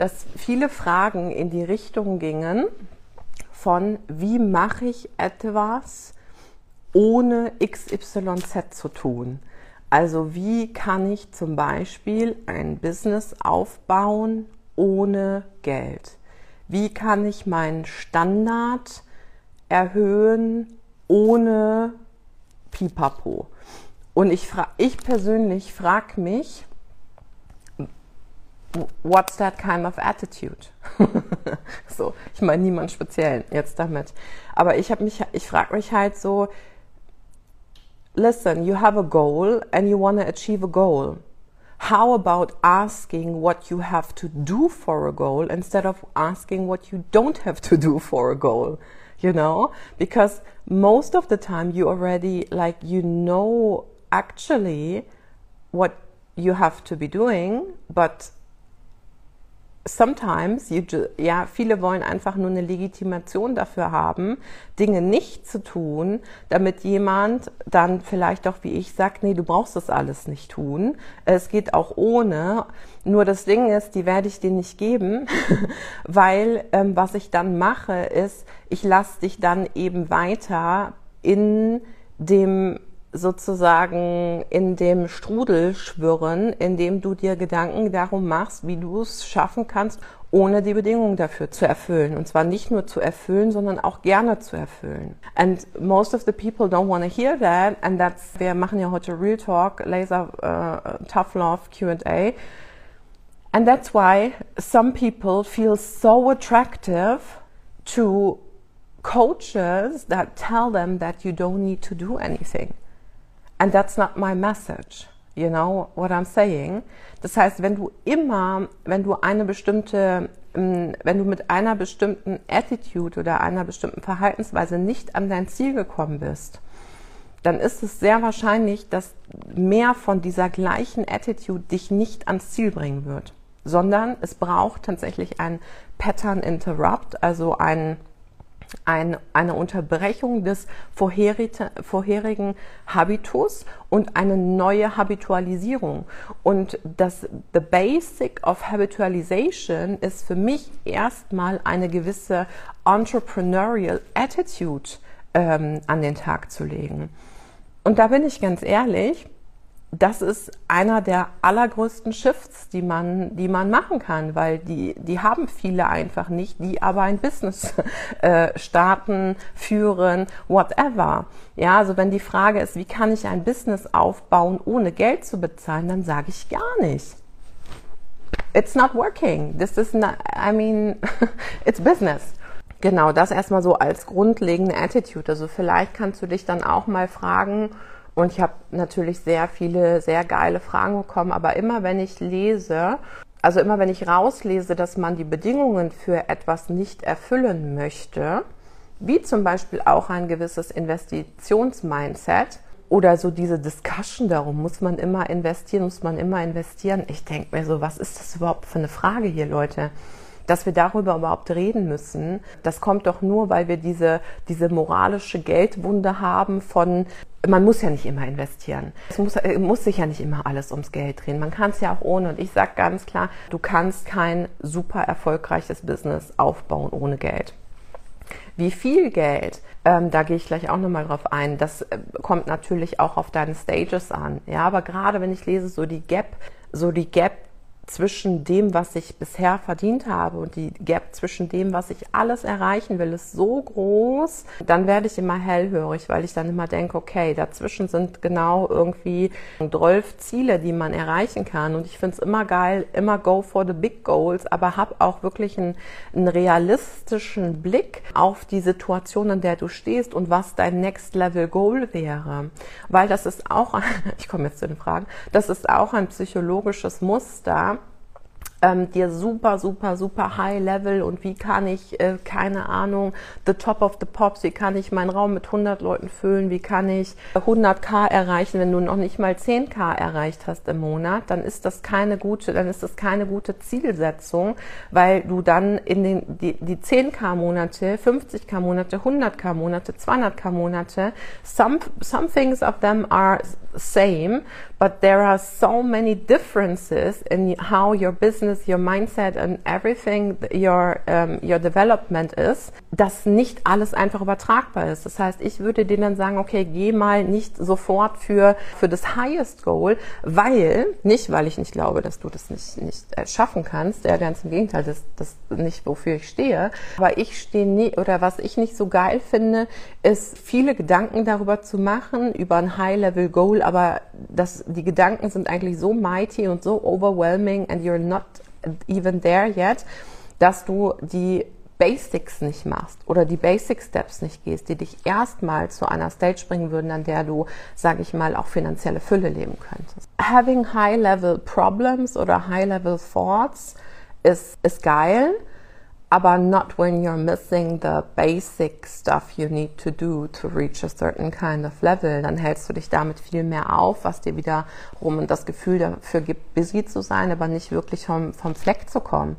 dass viele Fragen in die Richtung gingen von, wie mache ich etwas ohne XYZ zu tun? Also wie kann ich zum Beispiel ein Business aufbauen ohne Geld? Wie kann ich meinen Standard erhöhen ohne Pipapo? Und ich, ich persönlich frage mich, what's that kind of attitude? so, ich meine niemand speziell jetzt damit. Aber ich habe mich, ich frage mich halt so, listen, you have a goal and you want to achieve a goal. How about asking what you have to do for a goal instead of asking what you don't have to do for a goal? You know, because most of the time you already like you know actually what you have to be doing, but sometimes, you, ja, viele wollen einfach nur eine Legitimation dafür haben, Dinge nicht zu tun, damit jemand dann vielleicht auch wie ich sagt, nee, du brauchst das alles nicht tun. Es geht auch ohne. Nur das Ding ist, die werde ich dir nicht geben, weil ähm, was ich dann mache, ist, ich lasse dich dann eben weiter in dem sozusagen in dem Strudel schwirren, in dem du dir Gedanken darum machst, wie du es schaffen kannst, ohne die Bedingungen dafür zu erfüllen. Und zwar nicht nur zu erfüllen, sondern auch gerne zu erfüllen. And most of the people don't want to hear that. And that's, wir machen ja heute Real Talk, Laser uh, Tough Love Q&A. And that's why some people feel so attractive to coaches that tell them that you don't need to do anything. And that's not my message. You know what I'm saying? Das heißt, wenn du immer, wenn du eine bestimmte, ähm, wenn du mit einer bestimmten Attitude oder einer bestimmten Verhaltensweise nicht an dein Ziel gekommen bist, dann ist es sehr wahrscheinlich, dass mehr von dieser gleichen Attitude dich nicht ans Ziel bringen wird, sondern es braucht tatsächlich ein Pattern Interrupt, also ein ein, eine Unterbrechung des vorherigen Habitus und eine neue Habitualisierung. Und das The Basic of Habitualization ist für mich erstmal eine gewisse Entrepreneurial Attitude ähm, an den Tag zu legen. Und da bin ich ganz ehrlich, das ist einer der allergrößten Shifts, die man, die man machen kann, weil die, die haben viele einfach nicht, die aber ein Business äh, starten, führen, whatever. Ja, also wenn die Frage ist, wie kann ich ein Business aufbauen, ohne Geld zu bezahlen, dann sage ich gar nicht. It's not working. This is not, I mean, it's business. Genau, das erstmal so als grundlegende Attitude. Also vielleicht kannst du dich dann auch mal fragen, und ich habe natürlich sehr viele, sehr geile Fragen bekommen. Aber immer wenn ich lese, also immer wenn ich rauslese, dass man die Bedingungen für etwas nicht erfüllen möchte, wie zum Beispiel auch ein gewisses Investitionsmindset oder so diese Discussion darum, muss man immer investieren, muss man immer investieren. Ich denke mir so, was ist das überhaupt für eine Frage hier, Leute? Dass wir darüber überhaupt reden müssen, das kommt doch nur, weil wir diese, diese moralische Geldwunde haben von, man muss ja nicht immer investieren. Es muss, äh, muss sich ja nicht immer alles ums Geld drehen. Man kann es ja auch ohne. Und ich sage ganz klar, du kannst kein super erfolgreiches Business aufbauen ohne Geld. Wie viel Geld, ähm, da gehe ich gleich auch nochmal drauf ein, das äh, kommt natürlich auch auf deine Stages an. Ja, aber gerade wenn ich lese, so die Gap, so die Gap zwischen dem, was ich bisher verdient habe und die Gap zwischen dem, was ich alles erreichen will, ist so groß, dann werde ich immer hellhörig, weil ich dann immer denke, okay, dazwischen sind genau irgendwie zwölf Ziele, die man erreichen kann. Und ich finde es immer geil, immer go for the big goals, aber hab auch wirklich einen, einen realistischen Blick auf die Situation, in der du stehst und was dein Next Level Goal wäre. Weil das ist auch, ich komme jetzt zu den Fragen, das ist auch ein psychologisches Muster, ähm, dir super, super, super high level und wie kann ich, äh, keine Ahnung, the top of the pops, wie kann ich meinen Raum mit 100 Leuten füllen, wie kann ich 100k erreichen, wenn du noch nicht mal 10k erreicht hast im Monat, dann ist das keine gute, dann ist das keine gute Zielsetzung, weil du dann in den, die, die 10k Monate, 50k Monate, 100k Monate, 200k Monate, some, some things of them are same, but there are so many differences in how your business, your mindset and everything your um, your development ist, dass nicht alles einfach übertragbar ist. Das heißt, ich würde denen dann sagen, okay, geh mal nicht sofort für für das highest goal, weil nicht, weil ich nicht glaube, dass du das nicht nicht äh, schaffen kannst. Ja, ganz im Gegenteil, das das nicht wofür ich stehe. Aber ich stehe nie oder was ich nicht so geil finde, ist viele Gedanken darüber zu machen über ein High Level Goal aber das, die Gedanken sind eigentlich so mighty und so overwhelming and you're not even there yet, dass du die Basics nicht machst oder die Basic Steps nicht gehst, die dich erstmal zu einer Stage bringen würden, an der du, sage ich mal, auch finanzielle Fülle leben könntest. Having high-level problems oder high-level thoughts ist, ist geil, aber not when you're missing the basic stuff you need to do to reach a certain kind of level. Dann hältst du dich damit viel mehr auf, was dir wiederum das Gefühl dafür gibt, busy zu sein, aber nicht wirklich vom, vom Fleck zu kommen.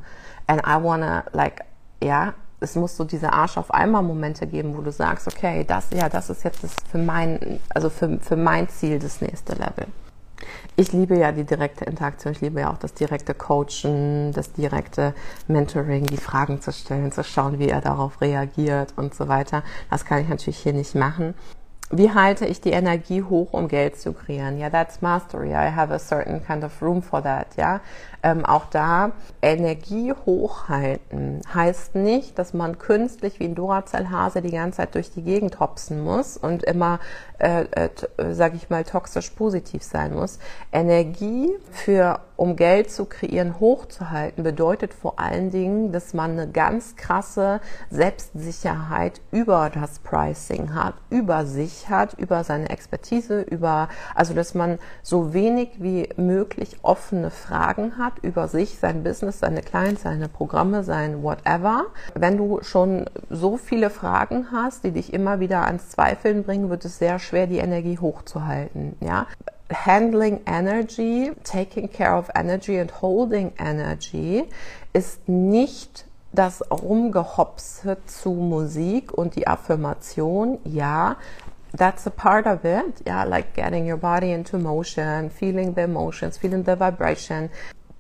And I wanna, like, ja, es muss so diese Arsch auf einmal Momente geben, wo du sagst, okay, das, ja, das ist jetzt das für mein, also für, für mein Ziel das nächste Level. Ich liebe ja die direkte Interaktion, ich liebe ja auch das direkte Coachen, das direkte Mentoring, die Fragen zu stellen, zu schauen, wie er darauf reagiert und so weiter. Das kann ich natürlich hier nicht machen. Wie halte ich die Energie hoch, um Geld zu kreieren? Ja, that's mastery. I have a certain kind of room for that. Ja, ähm, auch da Energie hochhalten heißt nicht, dass man künstlich wie ein Duracell-Hase die ganze Zeit durch die Gegend hopsen muss und immer, äh, äh, sag ich mal, toxisch positiv sein muss. Energie für, um Geld zu kreieren, hochzuhalten, bedeutet vor allen Dingen, dass man eine ganz krasse Selbstsicherheit über das Pricing hat, über sich hat, über seine Expertise, über, also dass man so wenig wie möglich offene Fragen hat hat über sich, sein Business, seine Clients, seine Programme, sein whatever. Wenn du schon so viele Fragen hast, die dich immer wieder ans Zweifeln bringen, wird es sehr schwer, die Energie hochzuhalten. Ja? Handling Energy, taking care of energy and holding energy ist nicht das Rumgehopse zu Musik und die Affirmation, ja, that's a part of it. Yeah, like getting your body into motion, feeling the emotions, feeling the vibration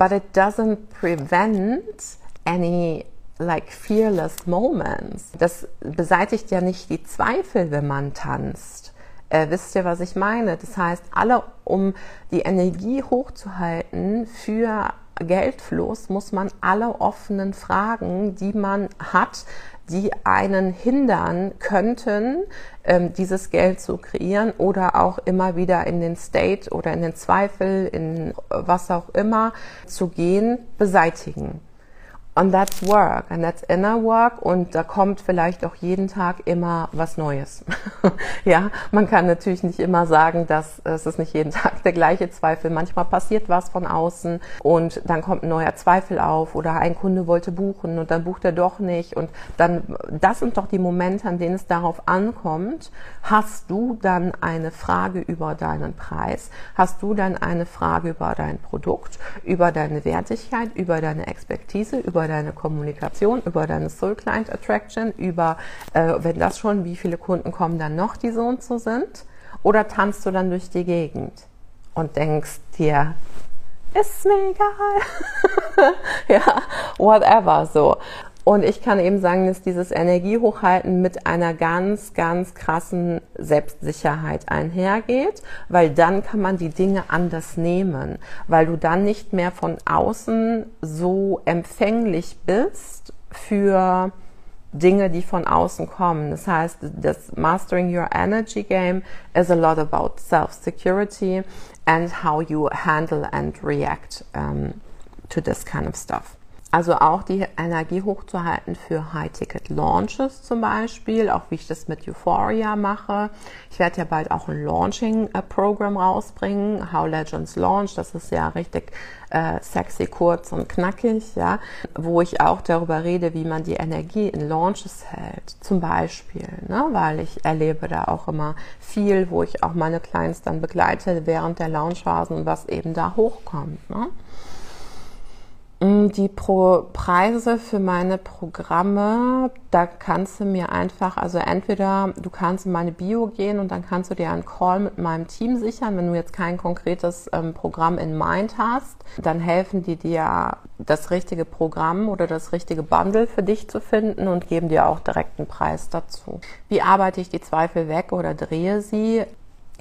but it doesn't prevent any like fearless moments. Das beseitigt ja nicht die Zweifel, wenn man tanzt. Äh, wisst ihr, was ich meine? Das heißt, alle, um die Energie hochzuhalten für Geldfluss, muss man alle offenen Fragen, die man hat, die einen hindern könnten, ähm, dieses Geld zu kreieren oder auch immer wieder in den State oder in den Zweifel, in was auch immer zu gehen, beseitigen. And that's work, and that's inner work und da kommt vielleicht auch jeden Tag immer was Neues. ja, man kann natürlich nicht immer sagen, dass es ist nicht jeden Tag der gleiche Zweifel. Manchmal passiert was von außen und dann kommt ein neuer Zweifel auf oder ein Kunde wollte buchen und dann bucht er doch nicht und dann, das sind doch die Momente, an denen es darauf ankommt. Hast du dann eine Frage über deinen Preis? Hast du dann eine Frage über dein Produkt, über deine Wertigkeit, über deine Expertise, über über deine Kommunikation, über deine Soul Client Attraction, über, äh, wenn das schon, wie viele Kunden kommen dann noch, die so und so sind? Oder tanzt du dann durch die Gegend und denkst dir, ist mir egal. ja, whatever, so. Und ich kann eben sagen, dass dieses Energiehochhalten mit einer ganz, ganz krassen Selbstsicherheit einhergeht, weil dann kann man die Dinge anders nehmen, weil du dann nicht mehr von außen so empfänglich bist für Dinge, die von außen kommen. Das heißt, das Mastering Your Energy Game is a lot about self-security and how you handle and react um, to this kind of stuff. Also auch die Energie hochzuhalten für High-Ticket-Launches zum Beispiel, auch wie ich das mit Euphoria mache. Ich werde ja bald auch ein Launching-Programm rausbringen, How Legends Launch, das ist ja richtig äh, sexy, kurz und knackig, ja, wo ich auch darüber rede, wie man die Energie in Launches hält, zum Beispiel, ne, weil ich erlebe da auch immer viel, wo ich auch meine Clients dann begleite während der Launchphasen was eben da hochkommt. Ne. Mm, die Pro Preise für meine Programme, da kannst du mir einfach, also entweder du kannst in meine Bio gehen und dann kannst du dir einen Call mit meinem Team sichern, wenn du jetzt kein konkretes ähm, Programm in Mind hast, dann helfen die dir das richtige Programm oder das richtige Bundle für dich zu finden und geben dir auch direkt einen Preis dazu. Wie arbeite ich die Zweifel weg oder drehe sie?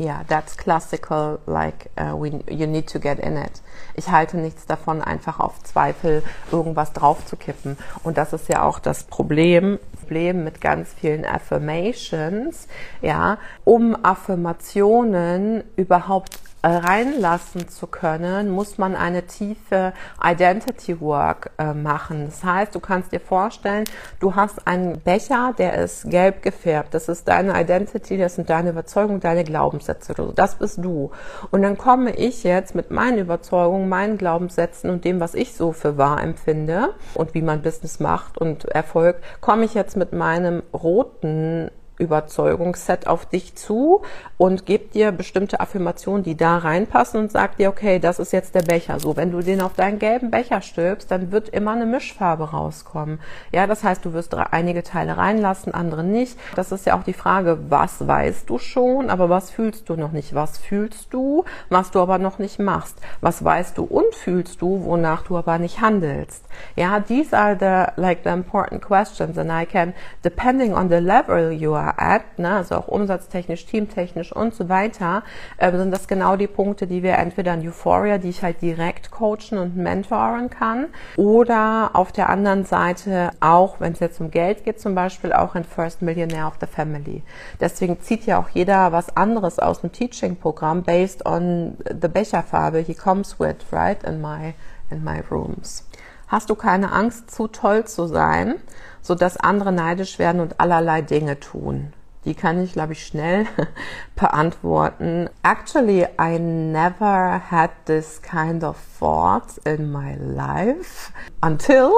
Yeah, that's classical, like uh, we, you need to get in it. Ich halte nichts davon, einfach auf Zweifel irgendwas draufzukippen. Und das ist ja auch das Problem, Problem mit ganz vielen Affirmations, ja, um Affirmationen überhaupt reinlassen zu können, muss man eine tiefe Identity Work äh, machen. Das heißt, du kannst dir vorstellen, du hast einen Becher, der ist gelb gefärbt. Das ist deine Identity, das sind deine Überzeugungen, deine Glaubenssätze. Das bist du. Und dann komme ich jetzt mit meinen Überzeugungen, meinen Glaubenssätzen und dem, was ich so für wahr empfinde und wie man Business macht und Erfolg, komme ich jetzt mit meinem roten Überzeugungsset auf dich zu und gibt dir bestimmte Affirmationen, die da reinpassen und sagt dir, okay, das ist jetzt der Becher. So, wenn du den auf deinen gelben Becher stülpst, dann wird immer eine Mischfarbe rauskommen. Ja, das heißt, du wirst einige Teile reinlassen, andere nicht. Das ist ja auch die Frage, was weißt du schon, aber was fühlst du noch nicht? Was fühlst du, was du aber noch nicht machst? Was weißt du und fühlst du, wonach du aber nicht handelst? Ja, these are the, like the important questions and I can, depending on the level you are at, ne, also auch umsatztechnisch, teamtechnisch und so weiter, äh, sind das genau die Punkte, die wir entweder in Euphoria, die ich halt direkt coachen und mentoren kann, oder auf der anderen Seite auch, wenn es jetzt um Geld geht, zum Beispiel auch in First Millionaire of the Family. Deswegen zieht ja auch jeder was anderes aus dem Teaching-Programm based on the Becherfarbe he comes with, right, in my, in my rooms. Hast du keine Angst, zu toll zu sein? so dass andere neidisch werden und allerlei Dinge tun. Die kann ich, glaube ich, schnell beantworten. Actually, I never had this kind of thoughts in my life until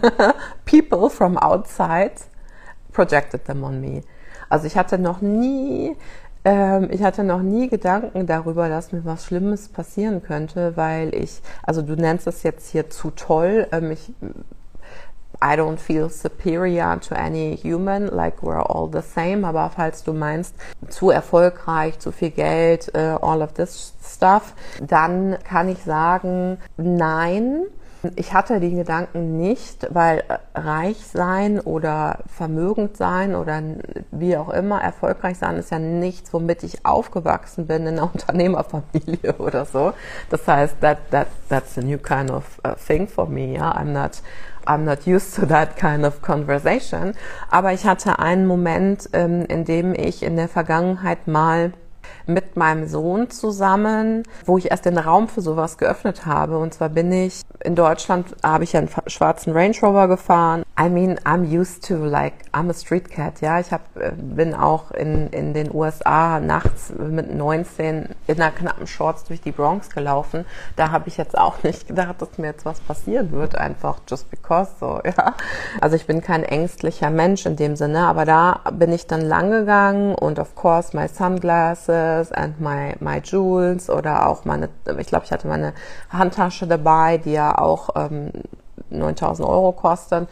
people from outside projected them on me. Also ich hatte noch nie ähm, ich hatte noch nie Gedanken darüber, dass mir was Schlimmes passieren könnte, weil ich, also du nennst es jetzt hier zu toll. Ähm, ich I don't feel superior to any human, like we're all the same. Aber falls du meinst, zu erfolgreich, zu viel Geld, uh, all of this stuff, dann kann ich sagen, nein. Ich hatte die Gedanken nicht, weil reich sein oder vermögend sein oder wie auch immer erfolgreich sein ist ja nichts, womit ich aufgewachsen bin in einer Unternehmerfamilie oder so. Das heißt, that, that, that's a new kind of uh, thing for me. Yeah? I'm not I'm not used to that kind of conversation. Aber ich hatte einen Moment, ähm, in dem ich in der Vergangenheit mal mit meinem Sohn zusammen, wo ich erst den Raum für sowas geöffnet habe. Und zwar bin ich in Deutschland, habe ich einen schwarzen Range Rover gefahren. I mean, I'm used to like, I'm a street cat, ja. Ich hab, äh, bin auch in, in den USA nachts mit 19 in einer knappen Shorts durch die Bronx gelaufen. Da habe ich jetzt auch nicht gedacht, dass mir jetzt was passieren wird, einfach just because so, ja. Also ich bin kein ängstlicher Mensch in dem Sinne, aber da bin ich dann lang gegangen und of course my sunglasses, Necklace and my, my jewels oder auch meine, ich glaube, ich hatte meine Handtasche dabei, die ja auch ähm, 9000 Euro kostet.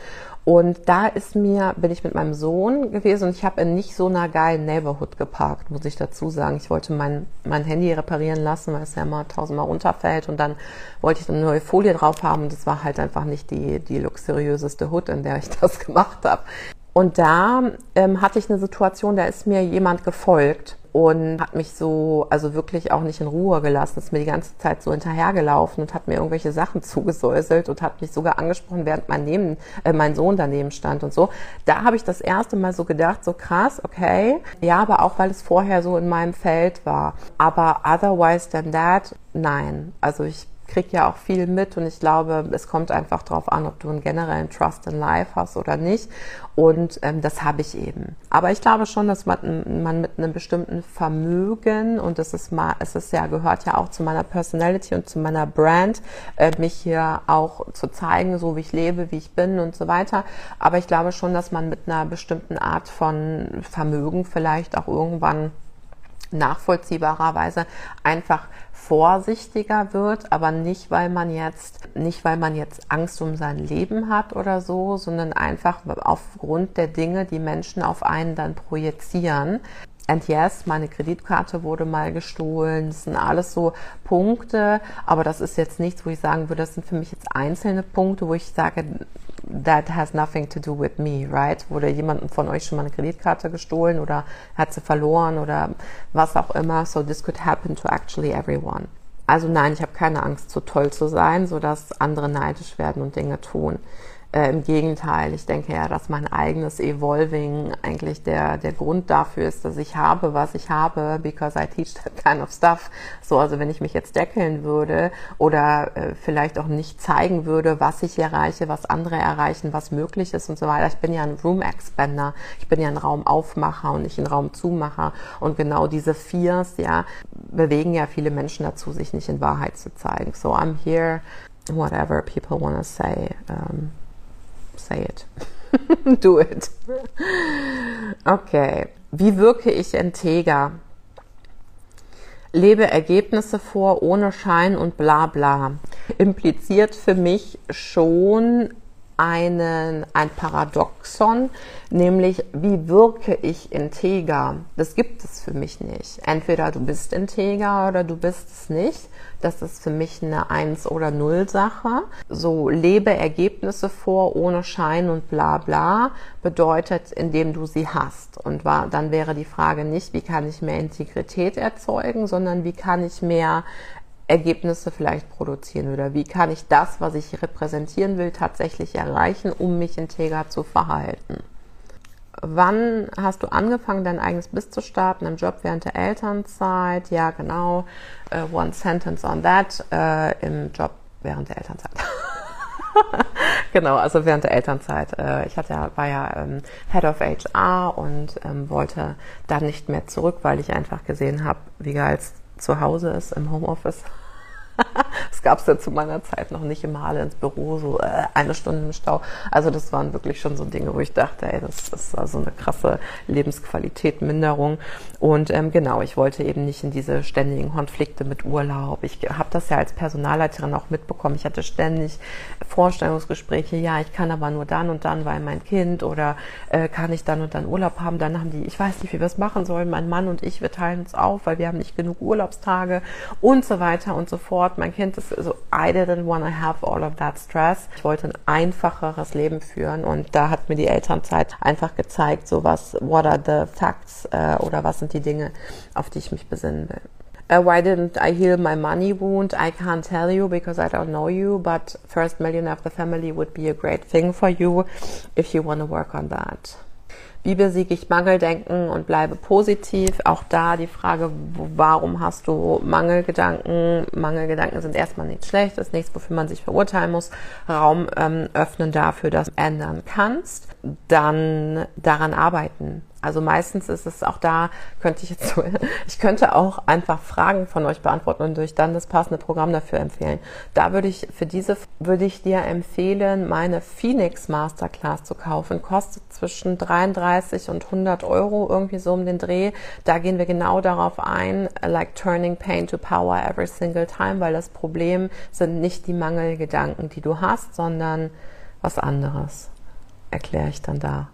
Und da ist mir, bin ich mit meinem Sohn gewesen und ich habe in nicht so einer geilen Neighborhood geparkt, muss ich dazu sagen. Ich wollte mein, mein Handy reparieren lassen, weil es ja immer tausendmal runterfällt und dann wollte ich eine neue Folie drauf haben und das war halt einfach nicht die, die luxuriöseste Hood, in der ich das gemacht habe. Und da ähm, hatte ich eine Situation, da ist mir jemand gefolgt und hat mich so, also wirklich auch nicht in Ruhe gelassen, ist mir die ganze Zeit so hinterhergelaufen und hat mir irgendwelche Sachen zugesäuselt und hat mich sogar angesprochen, während mein, neben, äh, mein Sohn daneben stand und so. Da habe ich das erste Mal so gedacht, so krass, okay. Ja, aber auch weil es vorher so in meinem Feld war. Aber otherwise than that, nein. Also ich kriege ja auch viel mit und ich glaube, es kommt einfach darauf an, ob du einen generellen Trust in Life hast oder nicht. Und ähm, das habe ich eben. Aber ich glaube schon, dass man, man mit einem bestimmten Vermögen und das ist mal, es ist ja gehört ja auch zu meiner Personality und zu meiner Brand, äh, mich hier auch zu zeigen, so wie ich lebe, wie ich bin und so weiter. Aber ich glaube schon, dass man mit einer bestimmten Art von Vermögen vielleicht auch irgendwann nachvollziehbarerweise einfach vorsichtiger wird, aber nicht, weil man jetzt, nicht, weil man jetzt Angst um sein Leben hat oder so, sondern einfach aufgrund der Dinge, die Menschen auf einen dann projizieren. And yes, meine Kreditkarte wurde mal gestohlen. Das sind alles so Punkte, aber das ist jetzt nichts, wo ich sagen würde, das sind für mich jetzt einzelne Punkte, wo ich sage, that has nothing to do with me, right? Wurde jemand von euch schon mal eine Kreditkarte gestohlen oder hat sie verloren oder was auch immer. So this could happen to actually everyone. Also nein, ich habe keine Angst, zu toll zu sein, sodass andere neidisch werden und Dinge tun. Äh, Im Gegenteil, ich denke ja, dass mein eigenes Evolving eigentlich der, der Grund dafür ist, dass ich habe, was ich habe, because I teach that kind of stuff. So, also wenn ich mich jetzt deckeln würde oder äh, vielleicht auch nicht zeigen würde, was ich erreiche, was andere erreichen, was möglich ist und so weiter. Ich bin ja ein Room Expander, ich bin ja ein Raumaufmacher und nicht ein Raumzumacher. Und genau diese Fears, ja, bewegen ja viele Menschen dazu, sich nicht in Wahrheit zu zeigen. So I'm here, whatever people want to say. Um, say it. Do it. Okay. Wie wirke ich integer? Lebe Ergebnisse vor ohne Schein und bla bla. Impliziert für mich schon einen, ein Paradoxon, nämlich wie wirke ich integer? Das gibt es für mich nicht. Entweder du bist integer oder du bist es nicht. Das ist für mich eine Eins- oder Null-Sache. So lebe Ergebnisse vor ohne Schein und bla bla bedeutet, indem du sie hast. Und war, dann wäre die Frage nicht, wie kann ich mehr Integrität erzeugen, sondern wie kann ich mehr Ergebnisse vielleicht produzieren oder wie kann ich das, was ich repräsentieren will, tatsächlich erreichen, um mich integer zu verhalten. Wann hast du angefangen, dein eigenes Biss zu starten? Im Job während der Elternzeit? Ja, genau. Uh, one sentence on that. Uh, Im Job während der Elternzeit. genau, also während der Elternzeit. Uh, ich hatte, war ja ähm, Head of HR und ähm, wollte dann nicht mehr zurück, weil ich einfach gesehen habe, wie geil es zu Hause ist im Homeoffice. das gab es ja zu meiner Zeit noch nicht immer alle ins Büro, so äh, eine Stunde im Stau. Also das waren wirklich schon so Dinge, wo ich dachte, ey, das, ist also eine krasse Lebensqualität, Minderung. Und ähm, genau, ich wollte eben nicht in diese ständigen Konflikte mit Urlaub. Ich habe das ja als Personalleiterin auch mitbekommen. Ich hatte ständig Vorstellungsgespräche, ja, ich kann aber nur dann und dann, weil mein Kind oder äh, kann ich dann und dann Urlaub haben. Dann haben die, ich weiß nicht, wie wir es machen sollen. Mein Mann und ich, wir teilen uns auf, weil wir haben nicht genug Urlaubstage und so weiter und so fort. Mein Kind ist so, I didn't want to have all of that stress. Ich wollte ein einfacheres Leben führen und da hat mir die Elternzeit einfach gezeigt, so was, what are the facts äh, oder was sind die Dinge, auf die ich mich besinnen will. Uh, why didn't I heal my money wound? I can't tell you because I don't know you, but first million of the family would be a great thing for you if you want to work on that. Wie besiege ich Mangeldenken und bleibe positiv? Auch da die Frage, warum hast du Mangelgedanken? Mangelgedanken sind erstmal nichts Schlechtes, nichts, wofür man sich verurteilen muss. Raum ähm, öffnen dafür, dass du ändern kannst. Dann daran arbeiten. Also meistens ist es auch da, könnte ich jetzt so, ich könnte auch einfach Fragen von euch beantworten und euch dann das passende Programm dafür empfehlen. Da würde ich, für diese würde ich dir empfehlen, meine Phoenix Masterclass zu kaufen. Kostet zwischen 33 und 100 Euro, irgendwie so um den Dreh. Da gehen wir genau darauf ein, like turning pain to power every single time, weil das Problem sind nicht die Mangelgedanken, die du hast, sondern was anderes. Erkläre ich dann da.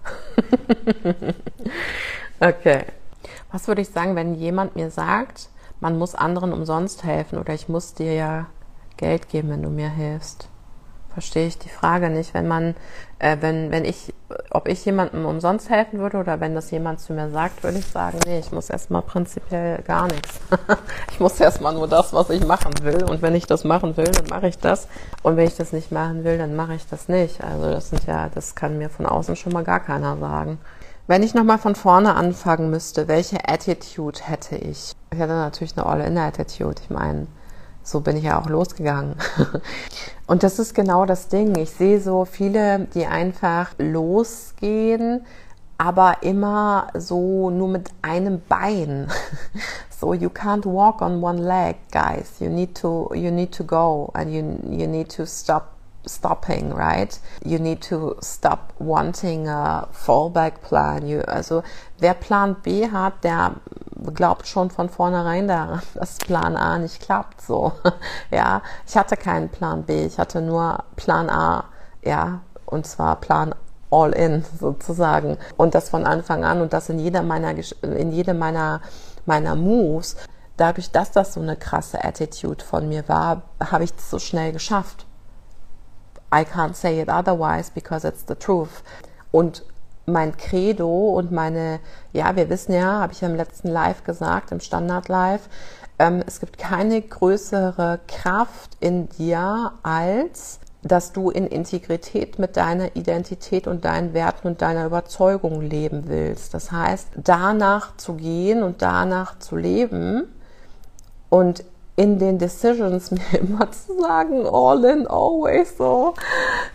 okay. Was würde ich sagen, wenn jemand mir sagt, man muss anderen umsonst helfen oder ich muss dir ja Geld geben, wenn du mir hilfst? Verstehe ich die Frage nicht. Wenn man, äh, wenn, wenn ich, ob ich jemandem umsonst helfen würde oder wenn das jemand zu mir sagt, würde ich sagen, nee, ich muss erstmal prinzipiell gar nichts. ich muss erstmal nur das, was ich machen will. Und wenn ich das machen will, dann mache ich das. Und wenn ich das nicht machen will, dann mache ich das nicht. Also das sind ja, das kann mir von außen schon mal gar keiner sagen. Wenn ich nochmal von vorne anfangen müsste, welche Attitude hätte ich? Ich hätte natürlich eine All-In-Attitude. Ich meine, so bin ich ja auch losgegangen. Und das ist genau das Ding. Ich sehe so viele, die einfach losgehen, aber immer so nur mit einem Bein. So you can't walk on one leg, guys. You need to you need to go and you you need to stop stopping, right? You need to stop wanting a fallback plan. You, also wer Plan B hat, der glaubt schon von vornherein daran, dass Plan A nicht klappt. So, ja, ich hatte keinen Plan B, ich hatte nur Plan A, ja, und zwar Plan all in sozusagen und das von Anfang an und das in jeder meiner in jedem meiner meiner Moves. Dadurch, dass das so eine krasse Attitude von mir war, habe ich es so schnell geschafft. I can't say it otherwise because it's the truth. Und mein Credo und meine, ja, wir wissen ja, habe ich ja im letzten Live gesagt, im Standard Live, ähm, es gibt keine größere Kraft in dir als dass du in Integrität mit deiner Identität und deinen Werten und deiner Überzeugung leben willst. Das heißt, danach zu gehen und danach zu leben und in den Decisions mir immer zu sagen, all in, always so.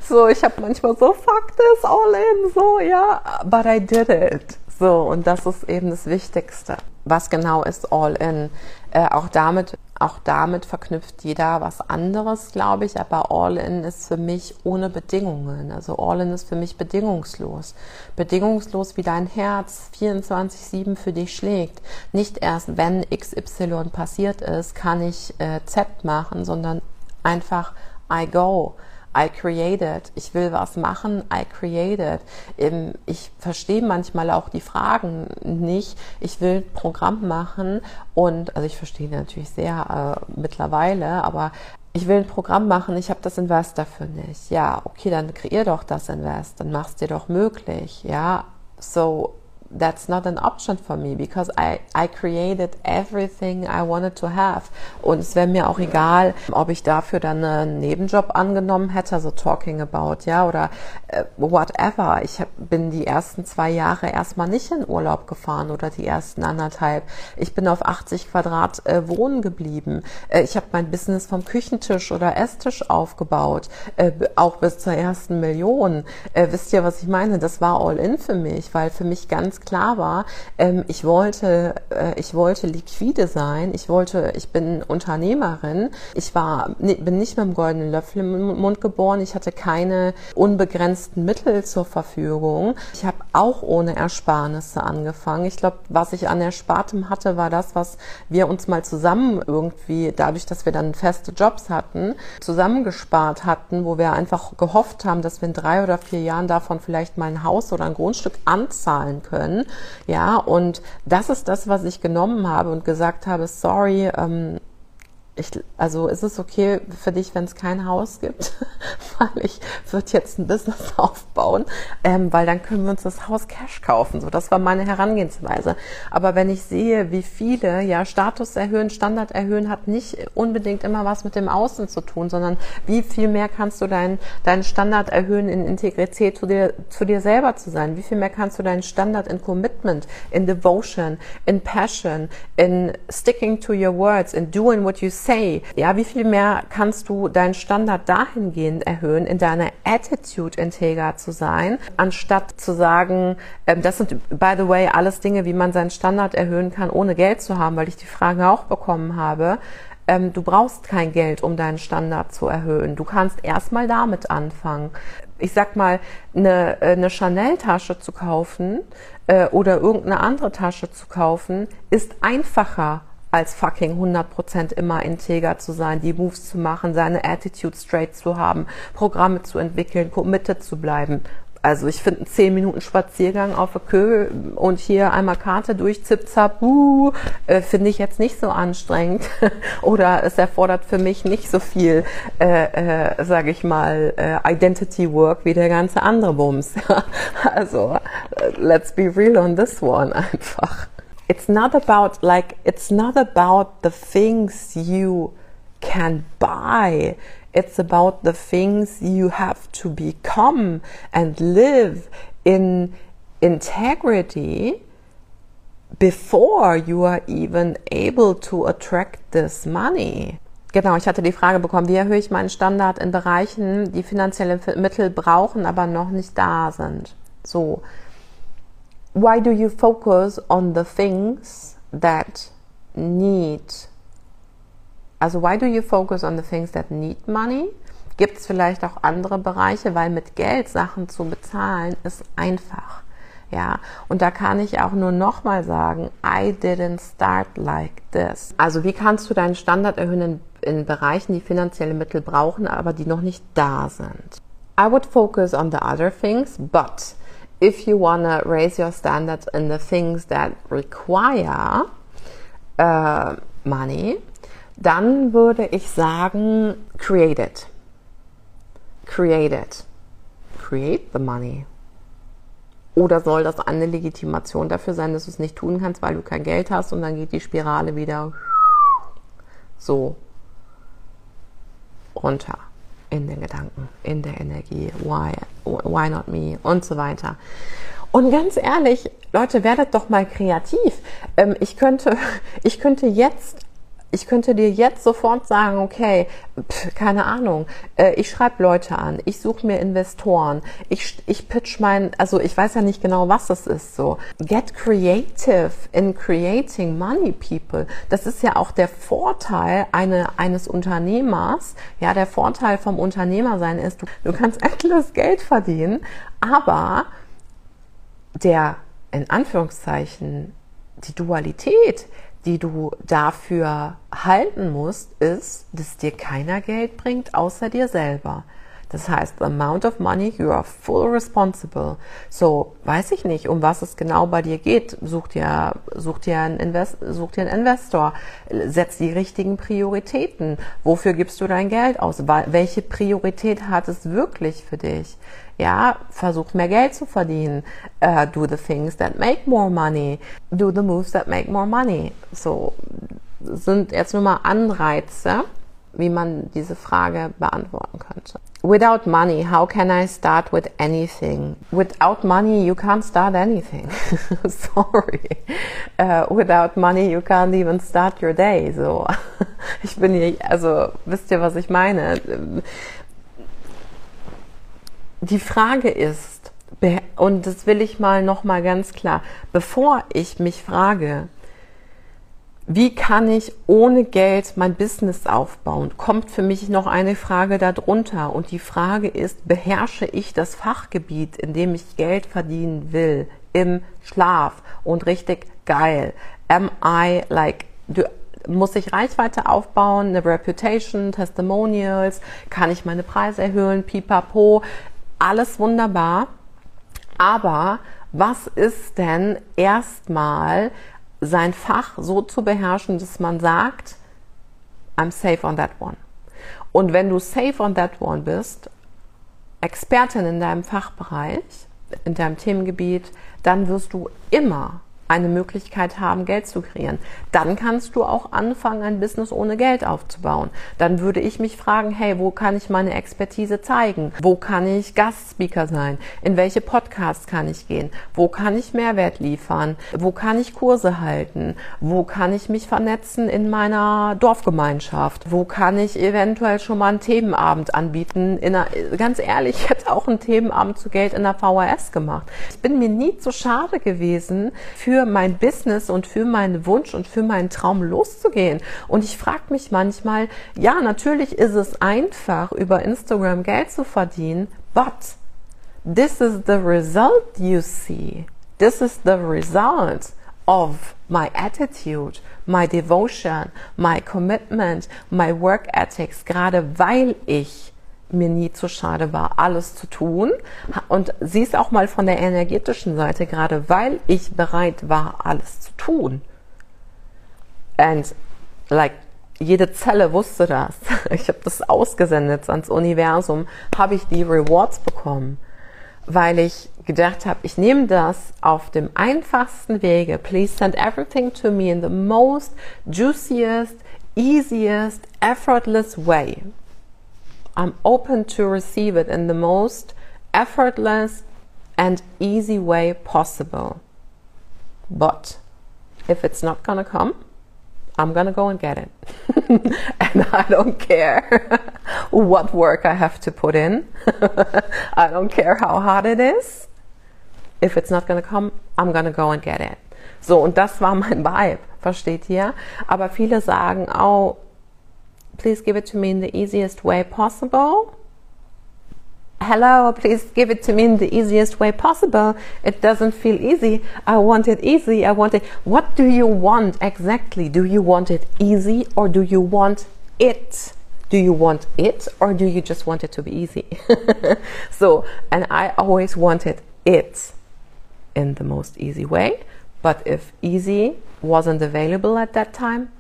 So, ich habe manchmal so, fuck this, all in, so, ja, but I did it. So, und das ist eben das Wichtigste. Was genau ist all in? Äh, auch damit auch damit verknüpft jeder was anderes, glaube ich, aber All-in ist für mich ohne Bedingungen. Also All-in ist für mich bedingungslos. Bedingungslos wie dein Herz 24-7 für dich schlägt. Nicht erst, wenn XY passiert ist, kann ich äh, Z machen, sondern einfach I go. I created. Ich will was machen. I created. Ich verstehe manchmal auch die Fragen nicht. Ich will ein Programm machen und, also ich verstehe natürlich sehr äh, mittlerweile, aber ich will ein Programm machen, ich habe das Invest dafür nicht. Ja, okay, dann kreier doch das Invest, dann mach's dir doch möglich. Ja, so that's not an option for me because I, I created everything I wanted to have. Und es wäre mir auch egal, ob ich dafür dann einen Nebenjob angenommen hätte, also talking about, ja, oder äh, whatever. Ich hab, bin die ersten zwei Jahre erstmal nicht in Urlaub gefahren oder die ersten anderthalb. Ich bin auf 80 Quadrat äh, wohnen geblieben. Äh, ich habe mein Business vom Küchentisch oder Esstisch aufgebaut, äh, auch bis zur ersten Million. Äh, wisst ihr, was ich meine? Das war all in für mich, weil für mich ganz klar war, ähm, ich wollte, äh, ich wollte liquide sein, ich wollte, ich bin Unternehmerin, ich war, bin nicht mit dem goldenen Löffel im Mund geboren, ich hatte keine unbegrenzten Mittel zur Verfügung. Ich habe auch ohne Ersparnisse angefangen. Ich glaube, was ich an Erspartem hatte, war das, was wir uns mal zusammen irgendwie, dadurch, dass wir dann feste Jobs hatten, zusammengespart hatten, wo wir einfach gehofft haben, dass wir in drei oder vier Jahren davon vielleicht mal ein Haus oder ein Grundstück anzahlen können können. Ja, und das ist das, was ich genommen habe und gesagt habe, sorry, ähm, ich, also ist es okay für dich, wenn es kein Haus gibt, weil ich würde jetzt ein Business aufbauen, ähm, weil dann können wir uns das Haus Cash kaufen. So, das war meine Herangehensweise. Aber wenn ich sehe, wie viele ja Status erhöhen, Standard erhöhen, hat nicht unbedingt immer was mit dem Außen zu tun, sondern wie viel mehr kannst du deinen deinen Standard erhöhen in Integrität zu dir zu dir selber zu sein? Wie viel mehr kannst du deinen Standard in Commitment, in Devotion, in Passion, in sticking to your words, in doing what you say. Ja, wie viel mehr kannst du deinen Standard dahingehend erhöhen, in deiner Attitude integer zu sein, anstatt zu sagen, ähm, das sind, by the way, alles Dinge, wie man seinen Standard erhöhen kann, ohne Geld zu haben, weil ich die Fragen auch bekommen habe. Ähm, du brauchst kein Geld, um deinen Standard zu erhöhen. Du kannst erstmal damit anfangen. Ich sag mal, eine, äh, eine Chanel-Tasche zu kaufen äh, oder irgendeine andere Tasche zu kaufen, ist einfacher als fucking 100% immer integer zu sein, die Moves zu machen, seine Attitude straight zu haben, Programme zu entwickeln, committed zu bleiben. Also ich finde 10 Minuten Spaziergang auf der Kö und hier einmal Karte durch, zip, zap, uh, äh, finde ich jetzt nicht so anstrengend. Oder es erfordert für mich nicht so viel, äh, äh, sage ich mal, äh, Identity Work wie der ganze andere Bums. also äh, let's be real on this one einfach. It's not about like it's not about the things you can buy. It's about the things you have to become and live in integrity before you are even able to attract this money. Genau, ich hatte die Frage bekommen, wie erhöhe ich meinen Standard in Bereichen, die finanzielle Mittel brauchen, aber noch nicht da sind. So, why do you focus on the things that need also why do you focus on the things that need money? Gibt es vielleicht auch andere Bereiche, weil mit Geld Sachen zu bezahlen ist einfach. Ja, und da kann ich auch nur nochmal sagen, I didn't start like this. Also wie kannst du deinen Standard erhöhen in, in Bereichen, die finanzielle Mittel brauchen, aber die noch nicht da sind? I would focus on the other things, but if you wanna raise your standards in the things that require uh, money, dann würde ich sagen, create it. Create it. Create the money. Oder soll das eine Legitimation dafür sein, dass du es nicht tun kannst, weil du kein Geld hast und dann geht die Spirale wieder so runter in den Gedanken, in der Energie, why, why not me und so weiter. Und ganz ehrlich, Leute, werdet doch mal kreativ. Ähm, ich könnte, ich könnte jetzt ich könnte dir jetzt sofort sagen, okay, pff, keine Ahnung, äh, ich schreibe Leute an, ich suche mir Investoren, ich, ich pitch mein, also ich weiß ja nicht genau, was das ist so. Get creative in creating money, people. Das ist ja auch der Vorteil eine, eines Unternehmers. Ja, der Vorteil vom Unternehmer sein ist, du, du kannst endlos Geld verdienen, aber der, in Anführungszeichen, die Dualität, die du dafür halten musst, ist, dass dir keiner Geld bringt, außer dir selber. Das heißt, the amount of money you are full responsible. So, weiß ich nicht, um was es genau bei dir geht. Such dir, such dir, einen, Invest, such dir einen Investor. Setz die richtigen Prioritäten. Wofür gibst du dein Geld aus? Welche Priorität hat es wirklich für dich? Ja, versuch mehr Geld zu verdienen. Uh, do the things that make more money. Do the moves that make more money. So sind jetzt nur mal Anreize, wie man diese Frage beantworten könnte. Without money, how can I start with anything? Without money, you can't start anything. Sorry. Uh, without money, you can't even start your day. So, ich bin hier, also wisst ihr, was ich meine? Die Frage ist, und das will ich mal noch mal ganz klar, bevor ich mich frage, wie kann ich ohne Geld mein Business aufbauen? Kommt für mich noch eine Frage darunter. Und die Frage ist, beherrsche ich das Fachgebiet, in dem ich Geld verdienen will, im Schlaf und richtig geil? Am I like, do, muss ich Reichweite aufbauen, eine Reputation, Testimonials? Kann ich meine Preise erhöhen? Pipapo. Alles wunderbar. Aber was ist denn erstmal sein Fach so zu beherrschen, dass man sagt, I'm safe on that one. Und wenn du safe on that one bist, Expertin in deinem Fachbereich, in deinem Themengebiet, dann wirst du immer eine Möglichkeit haben, Geld zu kreieren. Dann kannst du auch anfangen, ein Business ohne Geld aufzubauen. Dann würde ich mich fragen, hey, wo kann ich meine Expertise zeigen? Wo kann ich Gastspeaker sein? In welche Podcasts kann ich gehen? Wo kann ich Mehrwert liefern? Wo kann ich Kurse halten? Wo kann ich mich vernetzen in meiner Dorfgemeinschaft? Wo kann ich eventuell schon mal einen Themenabend anbieten? Einer, ganz ehrlich, ich hätte auch einen Themenabend zu Geld in der VHS gemacht. Ich bin mir nie zu schade gewesen, für für mein Business und für meinen Wunsch und für meinen Traum loszugehen. Und ich frage mich manchmal, ja, natürlich ist es einfach, über Instagram Geld zu verdienen, but this is the result you see. This is the result of my attitude, my devotion, my commitment, my work ethics, gerade weil ich mir nie zu schade war, alles zu tun. Und siehst auch mal von der energetischen Seite, gerade weil ich bereit war, alles zu tun. And like jede Zelle wusste das. Ich habe das ausgesendet ans Universum, habe ich die Rewards bekommen, weil ich gedacht habe, ich nehme das auf dem einfachsten Wege. Please send everything to me in the most juiciest, easiest, effortless way. I'm open to receive it in the most effortless and easy way possible. But if it's not gonna come, I'm gonna go and get it. and I don't care what work I have to put in. I don't care how hard it is. If it's not gonna come, I'm gonna go and get it. So, und das war mein Vibe, versteht ihr? Aber viele sagen, oh, please give it to me in the easiest way possible. hello, please give it to me in the easiest way possible. It doesn't feel easy. I want it easy. I want it. What do you want exactly? Do you want it easy or do you want it? Do you want it or do you just want it to be easy? so, and I always wanted it in the most easy way. But if easy wasn't available at that time,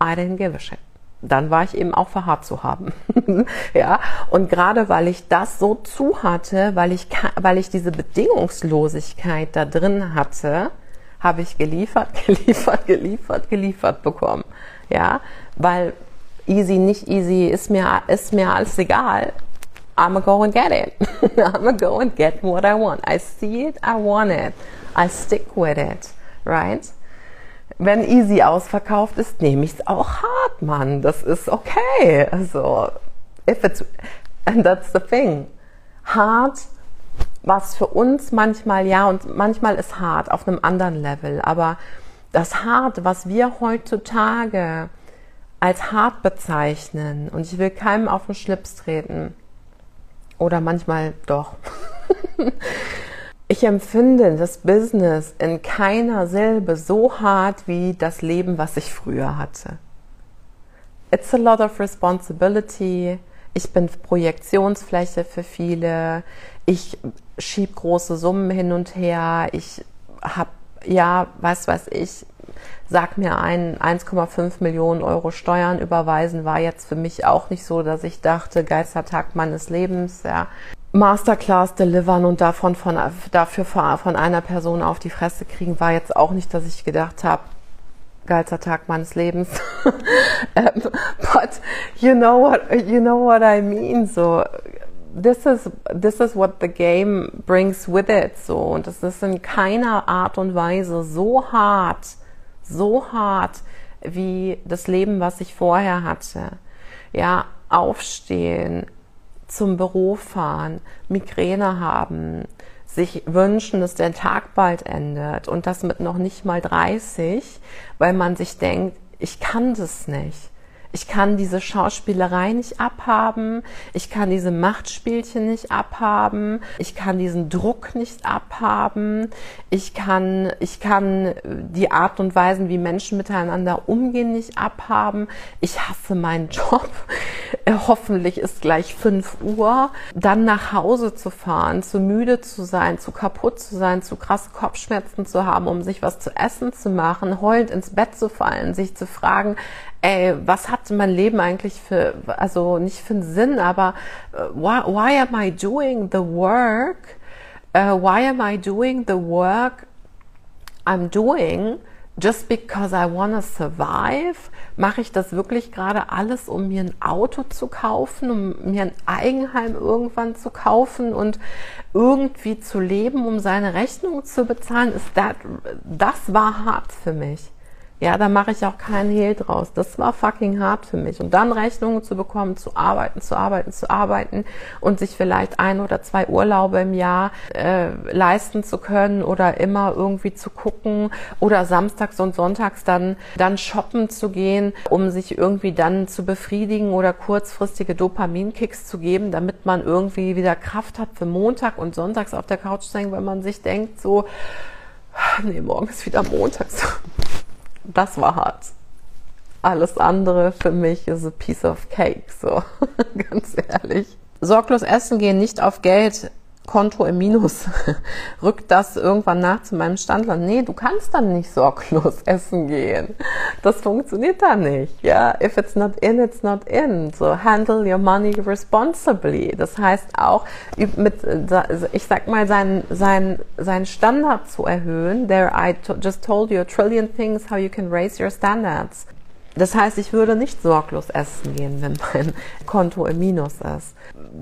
I didn't give a shit. Dann war ich eben auch verharrt zu haben. ja, und gerade weil ich das so zu hatte, weil ich, weil ich diese Bedingungslosigkeit da drin hatte, habe ich geliefert, geliefert, geliefert, geliefert bekommen. Ja, weil easy, nicht easy, ist mir, ist mir alles egal. I'm gonna go and get it. I'm gonna go and get what I want. I see it, I want it. I stick with it, right? Wenn easy ausverkauft ist, nehme ich es auch hart, Mann. Das ist okay. Also, if it's, and that's the thing. Hart, was für uns manchmal ja und manchmal ist hart auf einem anderen Level, aber das hart, was wir heutzutage als hart bezeichnen, und ich will keinem auf den Schlips treten, oder manchmal doch. Ich empfinde das Business in keiner Silbe so hart wie das Leben, was ich früher hatte. It's a lot of responsibility. Ich bin Projektionsfläche für viele. Ich schieb große Summen hin und her. Ich habe, ja, was weiß ich, sag mir ein 1,5 Millionen Euro Steuern überweisen war jetzt für mich auch nicht so, dass ich dachte, Geistertag meines Lebens, ja. Masterclass delivern und davon von, dafür von einer Person auf die Fresse kriegen, war jetzt auch nicht, dass ich gedacht habe, geilster Tag meines Lebens. but you know what you know what I mean. So this is this is what the game brings with it. So und es ist in keiner Art und Weise so hart, so hart wie das Leben, was ich vorher hatte. Ja, aufstehen, zum Büro fahren, Migräne haben, sich wünschen, dass der Tag bald endet und das mit noch nicht mal 30, weil man sich denkt, ich kann das nicht. Ich kann diese Schauspielerei nicht abhaben. Ich kann diese Machtspielchen nicht abhaben. Ich kann diesen Druck nicht abhaben. Ich kann, ich kann die Art und Weisen, wie Menschen miteinander umgehen, nicht abhaben. Ich hasse meinen Job. Hoffentlich ist gleich 5 Uhr. Dann nach Hause zu fahren, zu müde zu sein, zu kaputt zu sein, zu krasse Kopfschmerzen zu haben, um sich was zu essen zu machen, heulend ins Bett zu fallen, sich zu fragen, ey, was hat mein Leben eigentlich für, also nicht für einen Sinn, aber uh, why, why am I doing the work? Uh, why am I doing the work I'm doing just because I want to survive? Mache ich das wirklich gerade alles, um mir ein Auto zu kaufen, um mir ein Eigenheim irgendwann zu kaufen und irgendwie zu leben, um seine Rechnung zu bezahlen? Ist that, das war hart für mich. Ja, da mache ich auch keinen Hehl draus. Das war fucking hart für mich. Und dann Rechnungen zu bekommen, zu arbeiten, zu arbeiten, zu arbeiten und sich vielleicht ein oder zwei Urlaube im Jahr äh, leisten zu können oder immer irgendwie zu gucken oder samstags und sonntags dann, dann shoppen zu gehen, um sich irgendwie dann zu befriedigen oder kurzfristige Dopaminkicks zu geben, damit man irgendwie wieder Kraft hat für Montag und sonntags auf der Couch zu hängen, wenn man sich denkt so, nee, morgen ist wieder Montag das war hart. Alles andere für mich ist a piece of cake, so ganz ehrlich. sorglos essen gehen, nicht auf Geld, Konto im Minus, rückt das irgendwann nach zu meinem Standard. Nee, du kannst dann nicht sorglos essen gehen. Das funktioniert dann nicht. Ja, if it's not in, it's not in. So handle your money responsibly. Das heißt auch mit, ich sag mal, sein, sein, sein Standard zu erhöhen. There I just told you a trillion things how you can raise your standards. Das heißt, ich würde nicht sorglos essen gehen, wenn mein Konto im Minus ist.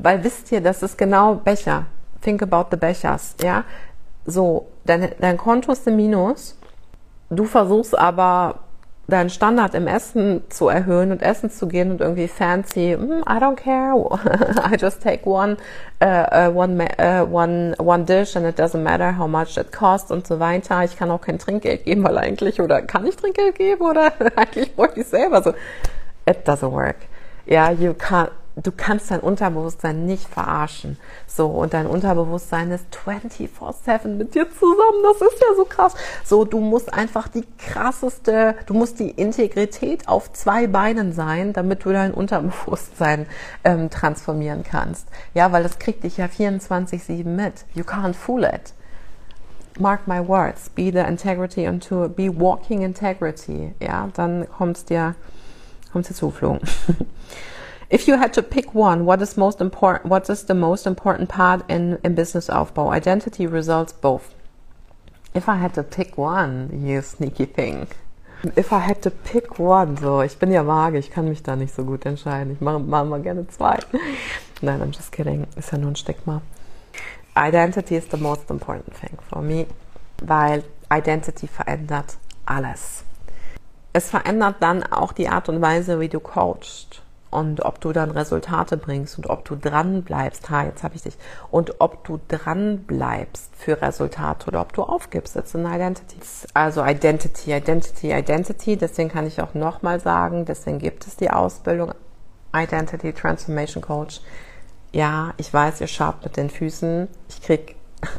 Weil wisst ihr, das ist genau Becher think about the Bechers, ja. So, dein, dein Konto ist im Minus. Du versuchst aber deinen Standard im Essen zu erhöhen und essen zu gehen und irgendwie fancy, mm, I don't care, I just take one, uh, one, uh, one, one dish and it doesn't matter how much it costs und so weiter. Ich kann auch kein Trinkgeld geben, weil eigentlich, oder kann ich Trinkgeld geben oder eigentlich bräuchte ich selber so. It doesn't work. Ja, yeah, you can't, du kannst dein Unterbewusstsein nicht verarschen. So, und dein Unterbewusstsein ist 24-7 mit dir zusammen. Das ist ja so krass. So, du musst einfach die krasseste, du musst die Integrität auf zwei Beinen sein, damit du dein Unterbewusstsein ähm, transformieren kannst. Ja, weil das kriegt dich ja 24-7 mit. You can't fool it. Mark my words, be the integrity and to be walking integrity. Ja, dann kommt's dir, kommt's dir zuflogen. If you had to pick one, what is most important? What is the most important part in in business Aufbau? Identity, results, both. If I had to pick one, you sneaky thing. If I had to pick one, so ich bin ja vage, ich kann mich da nicht so gut entscheiden. Ich mache mach mal gerne zwei. Nein, I'm just kidding. Ist ja nur ein Stigma. Identity is the most important thing for me, weil Identity verändert alles. Es verändert dann auch die Art und Weise, wie du coachst und ob du dann Resultate bringst und ob du dran bleibst. Ha, jetzt habe ich dich. Und ob du dran bleibst für Resultate oder ob du aufgibst. It's an identity. Also Identity, Identity, Identity. Deswegen kann ich auch nochmal sagen, deswegen gibt es die Ausbildung Identity Transformation Coach. Ja, ich weiß, ihr schabt mit den Füßen. Ich krieg,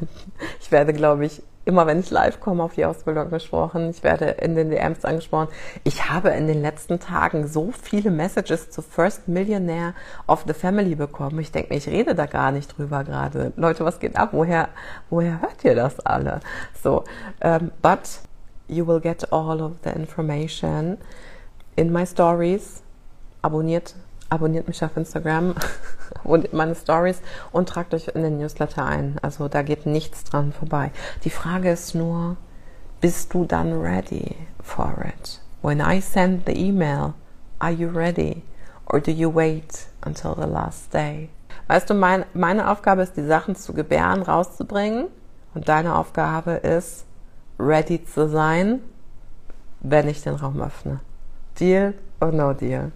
ich werde, glaube ich, immer wenn ich live komme, auf die Ausbildung gesprochen. Ich werde in den DMs angesprochen. Ich habe in den letzten Tagen so viele Messages zu First Millionaire of the Family bekommen. Ich denke mir, ich rede da gar nicht drüber gerade. Leute, was geht ab? Woher, woher hört ihr das alle? So, um, ähm, but you will get all of the information in my stories. Abonniert abonniert mich auf Instagram, abonniert meine Stories und tragt euch in den Newsletter ein. Also da geht nichts dran vorbei. Die Frage ist nur, bist du dann ready for it? When I send the email, are you ready? Or do you wait until the last day? Weißt du, mein, meine Aufgabe ist, die Sachen zu gebären, rauszubringen. Und deine Aufgabe ist, ready zu sein, wenn ich den Raum öffne. Deal or no deal?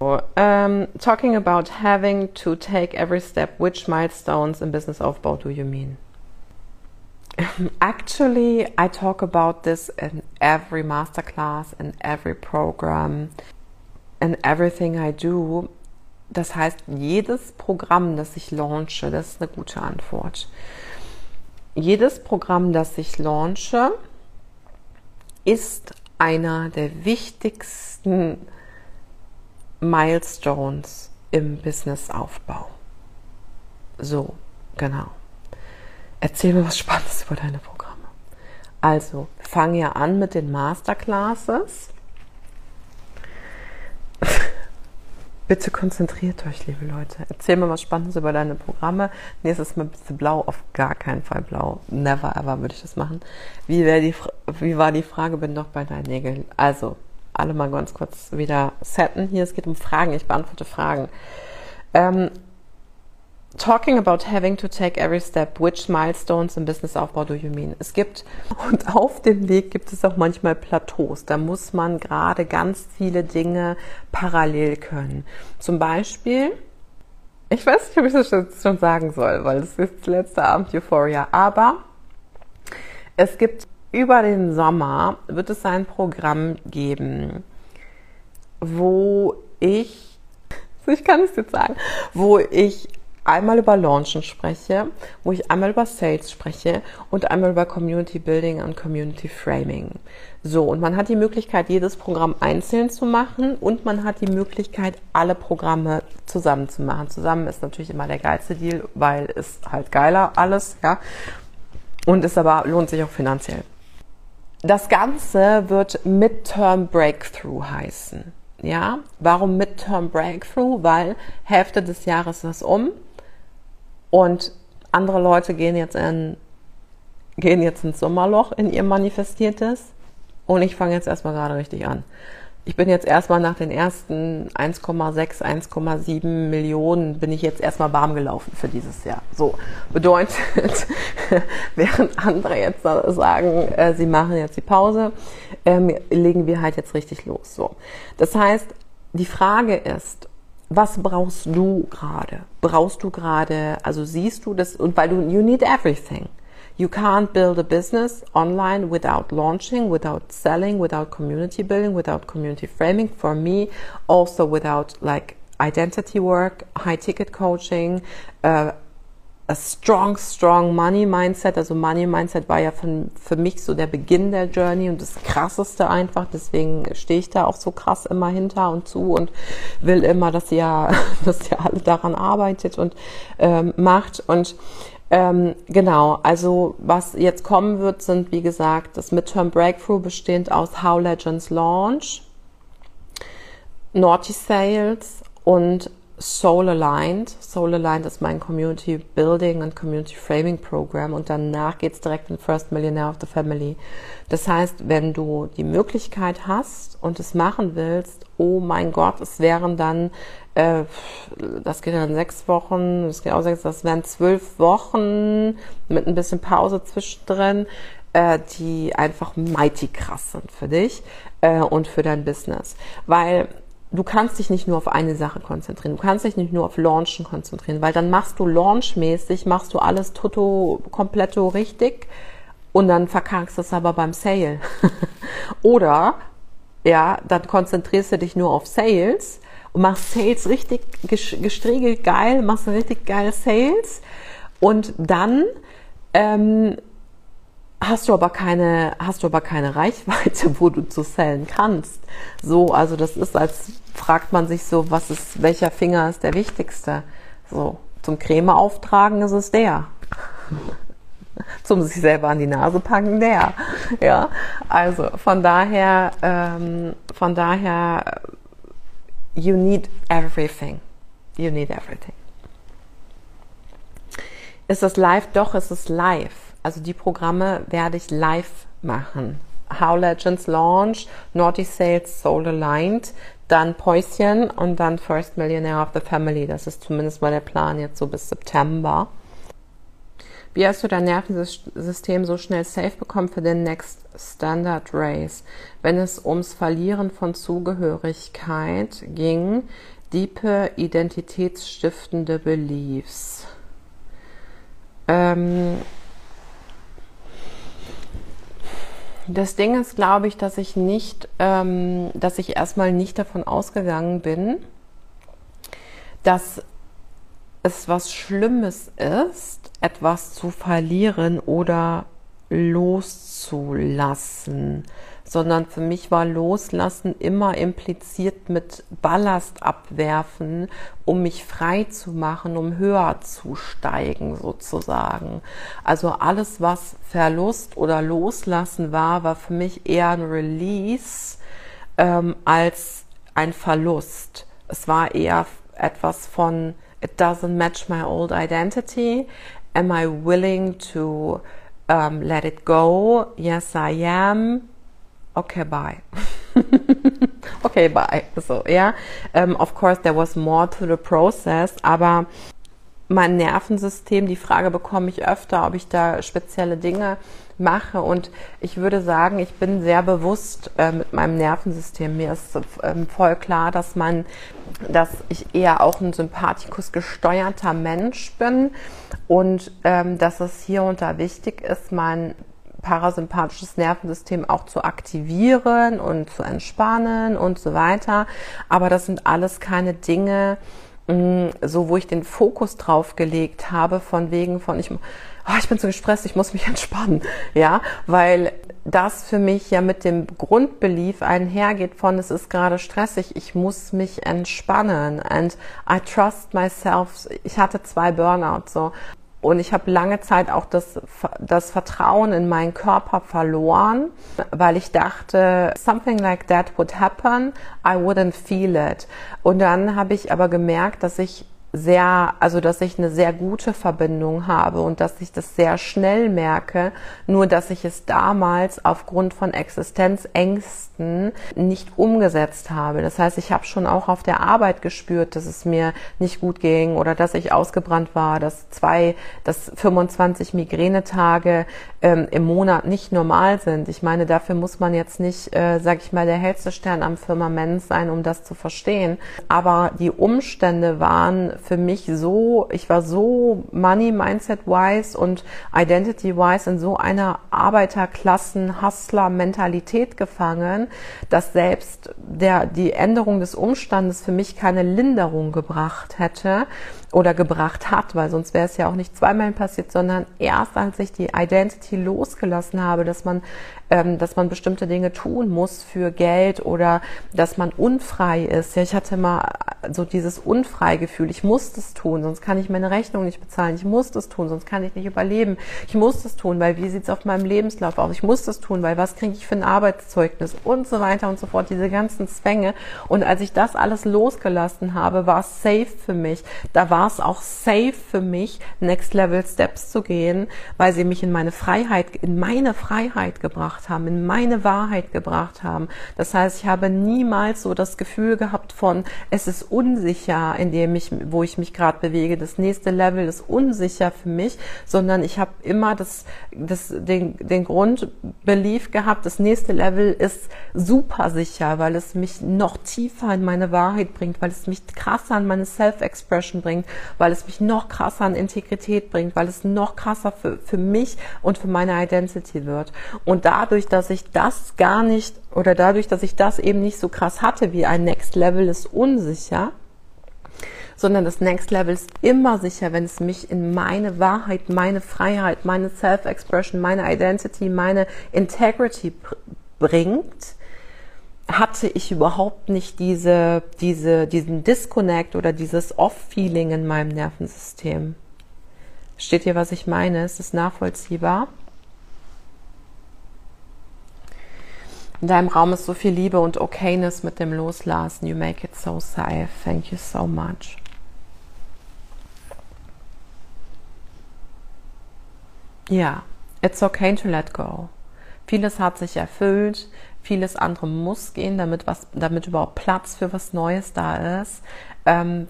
Um, talking about having to take every step, which milestones in business Aufbau do you mean? Actually, I talk about this in every masterclass, in every program, in everything I do. Das heißt, jedes Programm, das ich launche, das ist eine gute Antwort. Jedes Programm, das ich launche, ist einer der wichtigsten Milestones im Businessaufbau. So, genau. Erzähl mir was Spannendes über deine Programme. Also, fang ja an mit den Masterclasses. Bitte konzentriert euch, liebe Leute. Erzähl mir was Spannendes über deine Programme. Nächstes Mal bitte blau, auf gar keinen Fall blau. Never ever würde ich das machen. Wie, die, wie war die Frage? Bin doch bei deinen Nägeln. Also, alle mal ganz kurz wieder setten. Hier, es geht um Fragen. Ich beantworte Fragen. Ähm, talking about having to take every step, which milestones im Businessaufbau do you mean? Es gibt, und auf dem Weg gibt es auch manchmal Plateaus. Da muss man gerade ganz viele Dinge parallel können. Zum Beispiel, ich weiß nicht, ob ich das schon sagen soll, weil es ist letzter Abend Euphoria, aber es gibt über den Sommer wird es ein Programm geben, wo ich, ich kann es jetzt sagen, wo ich einmal über Launchen spreche, wo ich einmal über Sales spreche und einmal über Community Building und Community Framing. So, und man hat die Möglichkeit, jedes Programm einzeln zu machen und man hat die Möglichkeit, alle Programme zusammen zu machen. Zusammen ist natürlich immer der geilste Deal, weil es halt geiler alles, ja. Und es aber lohnt sich auch finanziell. Das Ganze wird Midterm Breakthrough heißen. Ja, warum Midterm Breakthrough? Weil Hälfte des Jahres ist um und andere Leute gehen jetzt in, gehen jetzt ins Sommerloch in ihr Manifestiertes und ich fange jetzt erstmal gerade richtig an. Ich bin jetzt erstmal nach den ersten 1,6, 1,7 Millionen bin ich jetzt erstmal warm gelaufen für dieses Jahr. So bedeutet, während andere jetzt sagen, äh, sie machen jetzt die Pause, ähm, legen wir halt jetzt richtig los. So, das heißt, die Frage ist, was brauchst du gerade? Brauchst du gerade, also siehst du das, und weil du, you need everything. You can't build a business online without launching, without selling, without community building, without community framing. For me, also without like identity work, high ticket coaching, uh, a strong, strong Money Mindset. Also Money Mindset war ja von, für mich so der Beginn der Journey und das krasseste einfach. Deswegen stehe ich da auch so krass immer hinter und zu und will immer, dass ihr, dass ihr alle daran arbeitet und ähm, macht. Und ähm, genau, also was jetzt kommen wird, sind wie gesagt das Midterm Breakthrough bestehend aus How Legends Launch, Naughty Sales und Soul Aligned. Soul Aligned ist mein Community Building und Community Framing Program und danach geht's direkt in First Millionaire of the Family. Das heißt, wenn du die Möglichkeit hast und es machen willst, oh mein Gott, es wären dann, äh, das geht dann sechs Wochen, das geht auch sechs, das wären zwölf Wochen mit ein bisschen Pause zwischendrin, äh, die einfach mighty krass sind für dich äh, und für dein Business. Weil du kannst dich nicht nur auf eine Sache konzentrieren. Du kannst dich nicht nur auf Launchen konzentrieren, weil dann machst du launchmäßig, machst du alles toto kompletto richtig und dann verkackst du es aber beim Sale. Oder, ja, dann konzentrierst du dich nur auf Sales machst Sales richtig gestriegelt geil, machst richtig geile Sales und dann ähm, hast du aber keine, hast du aber keine Reichweite, wo du zu sellen kannst. So, also das ist, als fragt man sich so, was ist, welcher Finger ist der wichtigste? So, zum Creme auftragen ist es der. zum sich selber an die Nase packen der. Ja, also von daher, ähm, von daher, you need everything. You need everything. Ist es live? Doch, ist es live also die Programme werde ich live machen. How Legends Launch, Naughty Sales Soul Aligned, dann Päuschen und dann First Millionaire of the Family. Das ist zumindest mal der Plan jetzt so bis September. Wie hast du dein Nervensystem so schnell safe bekommen für den Next Standard Race? Wenn es ums Verlieren von Zugehörigkeit ging, diepe identitätsstiftende Beliefs. Ähm, Das Ding ist, glaube ich, dass ich nicht, ähm, dass ich erstmal nicht davon ausgegangen bin, dass es was Schlimmes ist, etwas zu verlieren oder loszulassen sondern für mich war Loslassen immer impliziert mit Ballast abwerfen, um mich frei zu machen, um höher zu steigen sozusagen. Also alles, was Verlust oder Loslassen war, war für mich eher ein Release ähm, als ein Verlust. Es war eher etwas von It doesn't match my old identity. Am I willing to um, let it go? Yes, I am okay, bye. okay, bye. So, ja. Um, of course, there was more to the process, aber mein Nervensystem, die Frage bekomme ich öfter, ob ich da spezielle Dinge mache. Und ich würde sagen, ich bin sehr bewusst äh, mit meinem Nervensystem. Mir ist ähm, voll klar, dass man, dass ich eher auch ein sympathikus gesteuerter Mensch bin und ähm, dass es hier unter wichtig ist, mein parasympathisches Nervensystem auch zu aktivieren und zu entspannen und so weiter. Aber das sind alles keine Dinge, mm, so wo ich den Fokus drauf gelegt habe, von wegen von ich, oh, ich bin zu gestresst, ich muss mich entspannen, ja, weil das für mich ja mit dem Grundbelief einhergeht von es ist gerade stressig, ich muss mich entspannen and I trust myself. Ich hatte zwei Burnouts so und ich habe lange Zeit auch das, das Vertrauen in meinen Körper verloren, weil ich dachte, something like that would happen, I wouldn't feel it. Und dann habe ich aber gemerkt, dass ich sehr, also dass ich eine sehr gute Verbindung habe und dass ich das sehr schnell merke, nur dass ich es damals aufgrund von Existenzängsten nicht umgesetzt habe. Das heißt, ich habe schon auch auf der Arbeit gespürt, dass es mir nicht gut ging oder dass ich ausgebrannt war, dass zwei, dass 25 Migränetage ähm, im Monat nicht normal sind. Ich meine, dafür muss man jetzt nicht, äh, sag ich mal, der hellste Stern am Firmament sein, um das zu verstehen. Aber die Umstände waren für mich so, ich war so Money Mindset wise und Identity wise in so einer Arbeiterklassen Hustler Mentalität gefangen, dass selbst der die Änderung des Umstandes für mich keine Linderung gebracht hätte oder gebracht hat, weil sonst wäre es ja auch nicht zweimal passiert, sondern erst als ich die Identity losgelassen habe, dass man, ähm, dass man bestimmte Dinge tun muss für Geld oder dass man unfrei ist. Ja, ich hatte mal so dieses Unfreigefühl. Ich muss das tun, sonst kann ich meine Rechnung nicht bezahlen. Ich muss das tun, sonst kann ich nicht überleben. Ich muss das tun, weil wie sieht's auf meinem Lebenslauf aus? Ich muss das tun, weil was kriege ich für ein Arbeitszeugnis und so weiter und so fort. Diese ganzen Zwänge. Und als ich das alles losgelassen habe, war es safe für mich. Da war war es auch safe für mich, Next Level Steps zu gehen, weil sie mich in meine Freiheit, in meine Freiheit gebracht haben, in meine Wahrheit gebracht haben. Das heißt, ich habe niemals so das Gefühl gehabt von, es ist unsicher, in dem ich, wo ich mich gerade bewege. Das nächste Level ist unsicher für mich, sondern ich habe immer das, das, den, den Grundbelief gehabt, das nächste Level ist super sicher, weil es mich noch tiefer in meine Wahrheit bringt, weil es mich krasser an meine Self-Expression bringt, weil es mich noch krasser an Integrität bringt, weil es noch krasser für, für mich und für meine Identity wird. Und dadurch, dass ich das gar nicht oder dadurch, dass ich das eben nicht so krass hatte wie ein Next Level ist unsicher, sondern das Next Level ist immer sicher, wenn es mich in meine Wahrheit, meine Freiheit, meine Self-Expression, meine Identity, meine Integrity bringt hatte ich überhaupt nicht diese, diese, diesen Disconnect oder dieses Off-Feeling in meinem Nervensystem. Steht hier, was ich meine? Ist es nachvollziehbar? In deinem Raum ist so viel Liebe und Okayness mit dem Loslassen. You make it so safe. Thank you so much. Ja, it's okay to let go. Vieles hat sich erfüllt, vieles andere muss gehen, damit was, damit überhaupt Platz für was Neues da ist. Ähm,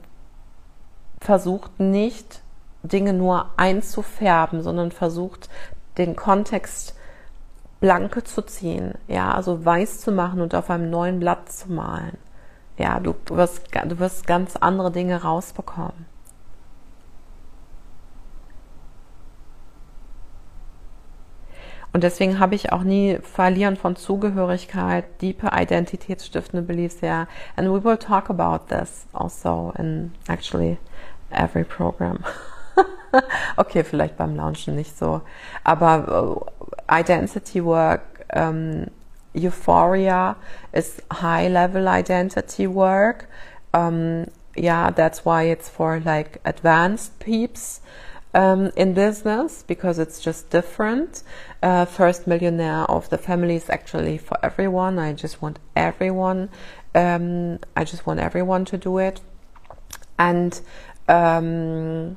versucht nicht Dinge nur einzufärben, sondern versucht den Kontext blanke zu ziehen, ja, also weiß zu machen und auf einem neuen Blatt zu malen. Ja, du, wirst, du wirst ganz andere Dinge rausbekommen. Und deswegen habe ich auch nie Verlieren von Zugehörigkeit, diepe identitätsstiftende Beliefs, ja. And we will talk about this also in actually every program. okay, vielleicht beim Launchen nicht so. Aber uh, Identity Work, um, Euphoria is high level identity work. Um, yeah, that's why it's for like advanced peeps. Um, in business because it's just different. Uh, first millionaire of the family is actually for everyone. I just want everyone. Um, I just want everyone to do it. And um,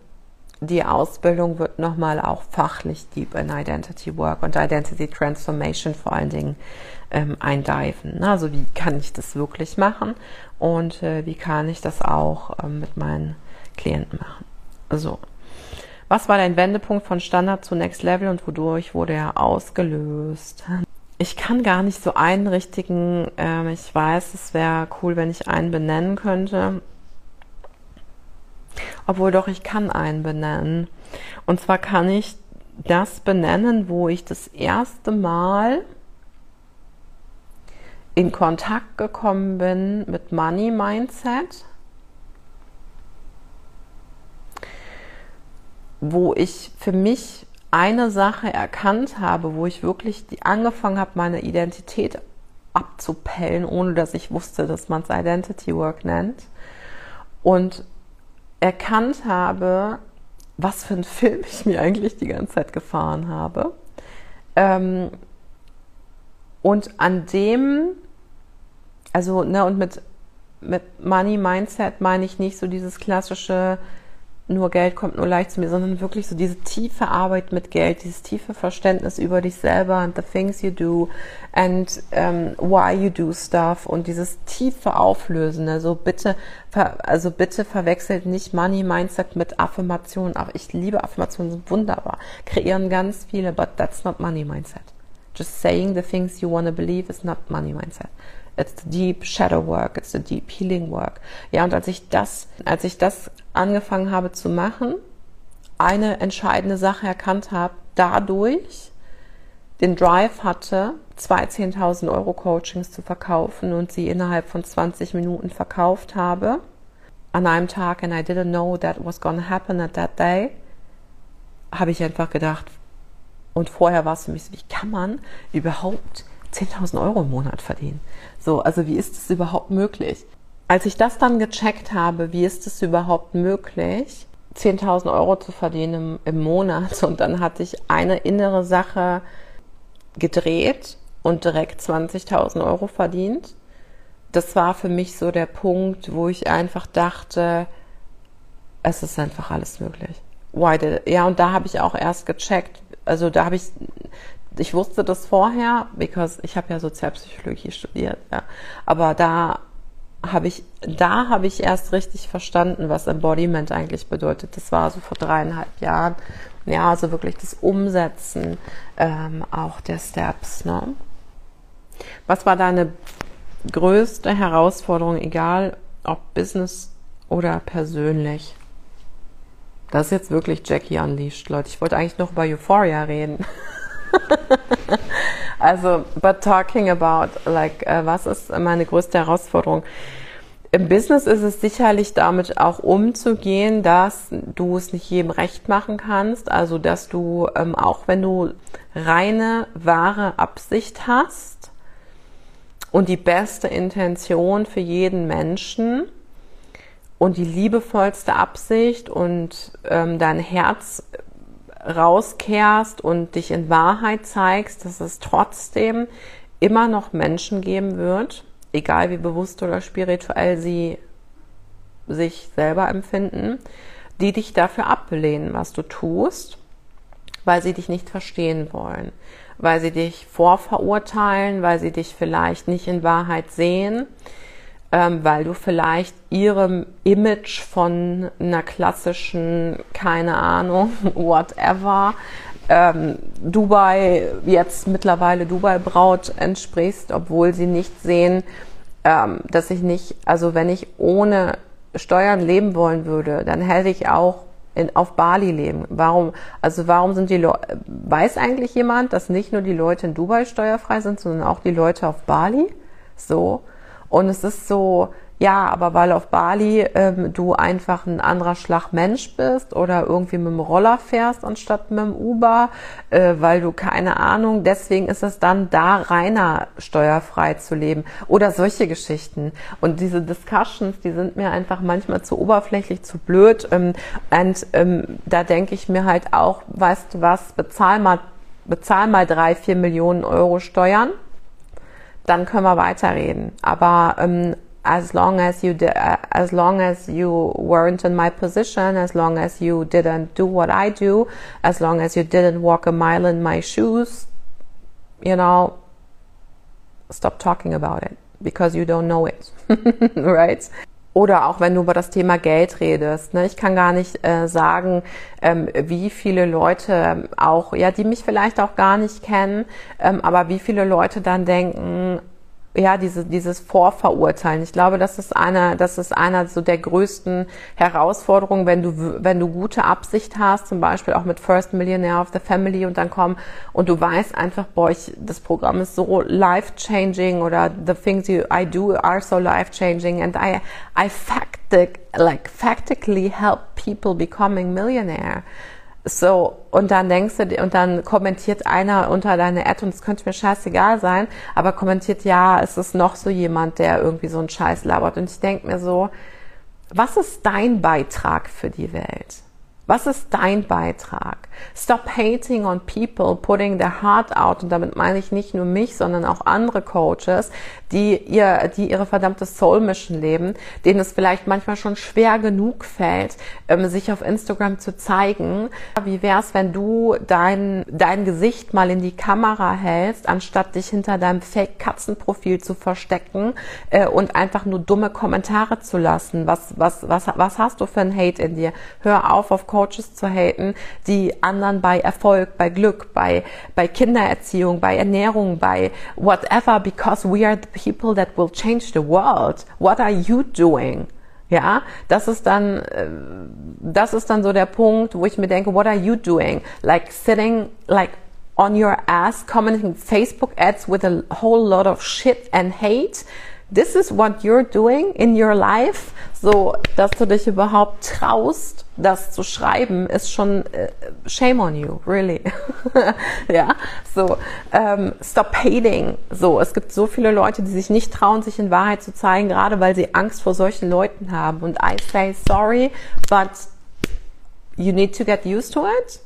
die Ausbildung wird nochmal auch fachlich deep in Identity Work und Identity Transformation vor allen Dingen ähm, eindiven. Also wie kann ich das wirklich machen und äh, wie kann ich das auch ähm, mit meinen Klienten machen. So. Was war dein Wendepunkt von Standard zu Next Level und wodurch wurde er ausgelöst? Ich kann gar nicht so einen richtigen, ähm, ich weiß, es wäre cool, wenn ich einen benennen könnte. Obwohl doch, ich kann einen benennen. Und zwar kann ich das benennen, wo ich das erste Mal in Kontakt gekommen bin mit Money Mindset wo ich für mich eine Sache erkannt habe, wo ich wirklich angefangen habe, meine Identität abzupellen, ohne dass ich wusste, dass man es Identity Work nennt. Und erkannt habe, was für einen Film ich mir eigentlich die ganze Zeit gefahren habe. Ähm, und an dem, also, ne, und mit, mit Money Mindset meine ich nicht so dieses klassische, nur Geld kommt nur leicht zu mir, sondern wirklich so diese tiefe Arbeit mit Geld, dieses tiefe Verständnis über dich selber and the things you do and um, why you do stuff und dieses tiefe Auflösen. Also bitte, also bitte verwechselt nicht Money Mindset mit Affirmationen. Auch ich liebe Affirmationen, sind wunderbar, kreieren ganz viele, but that's not Money Mindset. Just saying the things you want to believe is not Money Mindset. It's the deep shadow work, it's the deep healing work. Ja, und als ich das, als ich das angefangen habe zu machen, eine entscheidende Sache erkannt habe, dadurch den Drive hatte, zwei 10.000 Euro Coachings zu verkaufen und sie innerhalb von 20 Minuten verkauft habe, an einem Tag, and I didn't know that was gonna happen at that day, habe ich einfach gedacht, und vorher war es für mich so, wie kann man überhaupt 10.000 Euro im Monat verdienen? So, also wie ist es überhaupt möglich? Als ich das dann gecheckt habe, wie ist es überhaupt möglich, 10.000 Euro zu verdienen im, im Monat und dann hatte ich eine innere Sache gedreht und direkt 20.000 Euro verdient. Das war für mich so der Punkt, wo ich einfach dachte, es ist einfach alles möglich. Why did, ja, und da habe ich auch erst gecheckt. Also da habe ich, ich wusste das vorher, because ich habe ja Sozialpsychologie studiert, ja. Aber da habe ich, da habe ich erst richtig verstanden, was Embodiment eigentlich bedeutet. Das war so vor dreieinhalb Jahren. Ja, also wirklich das Umsetzen ähm, auch der Steps. Ne? Was war deine größte Herausforderung, egal ob Business oder persönlich? Das ist jetzt wirklich Jackie unleashed, Leute. Ich wollte eigentlich noch über Euphoria reden. also, but talking about, like, uh, was ist meine größte Herausforderung? Im Business ist es sicherlich damit auch umzugehen, dass du es nicht jedem recht machen kannst. Also, dass du, ähm, auch wenn du reine, wahre Absicht hast und die beste Intention für jeden Menschen, und die liebevollste Absicht und ähm, dein Herz rauskehrst und dich in Wahrheit zeigst, dass es trotzdem immer noch Menschen geben wird, egal wie bewusst oder spirituell sie sich selber empfinden, die dich dafür ablehnen, was du tust, weil sie dich nicht verstehen wollen, weil sie dich vorverurteilen, weil sie dich vielleicht nicht in Wahrheit sehen, ähm, weil du vielleicht ihrem Image von einer klassischen, keine Ahnung, whatever, ähm, Dubai, jetzt mittlerweile Dubai-Braut entsprichst, obwohl sie nicht sehen, ähm, dass ich nicht, also wenn ich ohne Steuern leben wollen würde, dann hätte ich auch in, auf Bali leben. Warum, also warum sind die Leute, weiß eigentlich jemand, dass nicht nur die Leute in Dubai steuerfrei sind, sondern auch die Leute auf Bali? So. Und es ist so, ja, aber weil auf Bali ähm, du einfach ein anderer Schlag Mensch bist oder irgendwie mit dem Roller fährst anstatt mit dem Uber, äh, weil du keine Ahnung, deswegen ist es dann da reiner steuerfrei zu leben oder solche Geschichten. Und diese Discussions, die sind mir einfach manchmal zu oberflächlich, zu blöd. Ähm, und ähm, da denke ich mir halt auch, weißt du was, bezahl mal, bezahl mal drei, vier Millionen Euro Steuern dann können wir weiterreden. Aber ähm, as long as you uh, as long as you weren't in my position, as long as you didn't do what I do, as long as you didn't walk a mile in my shoes, you know, stop talking about it because you don't know it, right? Oder auch wenn du über das Thema Geld redest. Ne? Ich kann gar nicht äh, sagen, ähm, wie viele Leute ähm, auch, ja, die mich vielleicht auch gar nicht kennen, ähm, aber wie viele Leute dann denken, ja, diese, dieses Vorverurteilen. Ich glaube, das ist einer, das ist einer so der größten Herausforderungen, wenn du, wenn du gute Absicht hast, zum Beispiel auch mit First Millionaire of the Family und dann kommen und du weißt einfach, boah, ich, das Programm ist so life changing oder the things you, I do are so life changing and I, I factic, like factically help people becoming millionaire. So, und dann denkst du, und dann kommentiert einer unter deine Ad und es könnte mir scheißegal sein, aber kommentiert, ja, es ist noch so jemand, der irgendwie so einen Scheiß labert. Und ich denk mir so, was ist dein Beitrag für die Welt? Was ist dein Beitrag? Stop hating on people, putting their heart out. Und damit meine ich nicht nur mich, sondern auch andere Coaches, die ihr, die ihre verdammte Soul Mission leben, denen es vielleicht manchmal schon schwer genug fällt, ähm, sich auf Instagram zu zeigen. Wie wär's, wenn du dein, dein Gesicht mal in die Kamera hältst, anstatt dich hinter deinem Fake-Katzenprofil zu verstecken äh, und einfach nur dumme Kommentare zu lassen? Was, was, was, was hast du für ein Hate in dir? Hör auf, auf Coaches zu haten, die anderen bei Erfolg, bei Glück, bei, bei Kindererziehung, bei Ernährung, bei whatever, because we are the people that will change the world. What are you doing? Ja, das ist dann, äh, das ist dann so der Punkt, wo ich mir denke, what are you doing? Like sitting, like on your ass, commenting Facebook ads with a whole lot of shit and hate this is what you're doing in your life, so dass du dich überhaupt traust, das zu schreiben, ist schon äh, shame on you, really. ja, so ähm, stop hating. So, es gibt so viele Leute, die sich nicht trauen, sich in Wahrheit zu zeigen, gerade weil sie Angst vor solchen Leuten haben. Und I say sorry, but you need to get used to it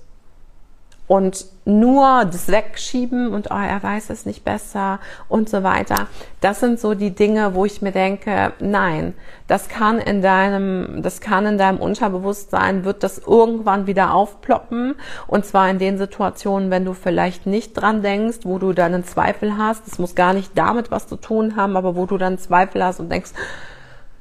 und nur das Wegschieben und oh, er weiß es nicht besser und so weiter. Das sind so die Dinge, wo ich mir denke, nein, das kann in deinem, das kann in deinem Unterbewusstsein, wird das irgendwann wieder aufploppen und zwar in den Situationen, wenn du vielleicht nicht dran denkst, wo du dann einen Zweifel hast. Das muss gar nicht damit was zu tun haben, aber wo du dann Zweifel hast und denkst,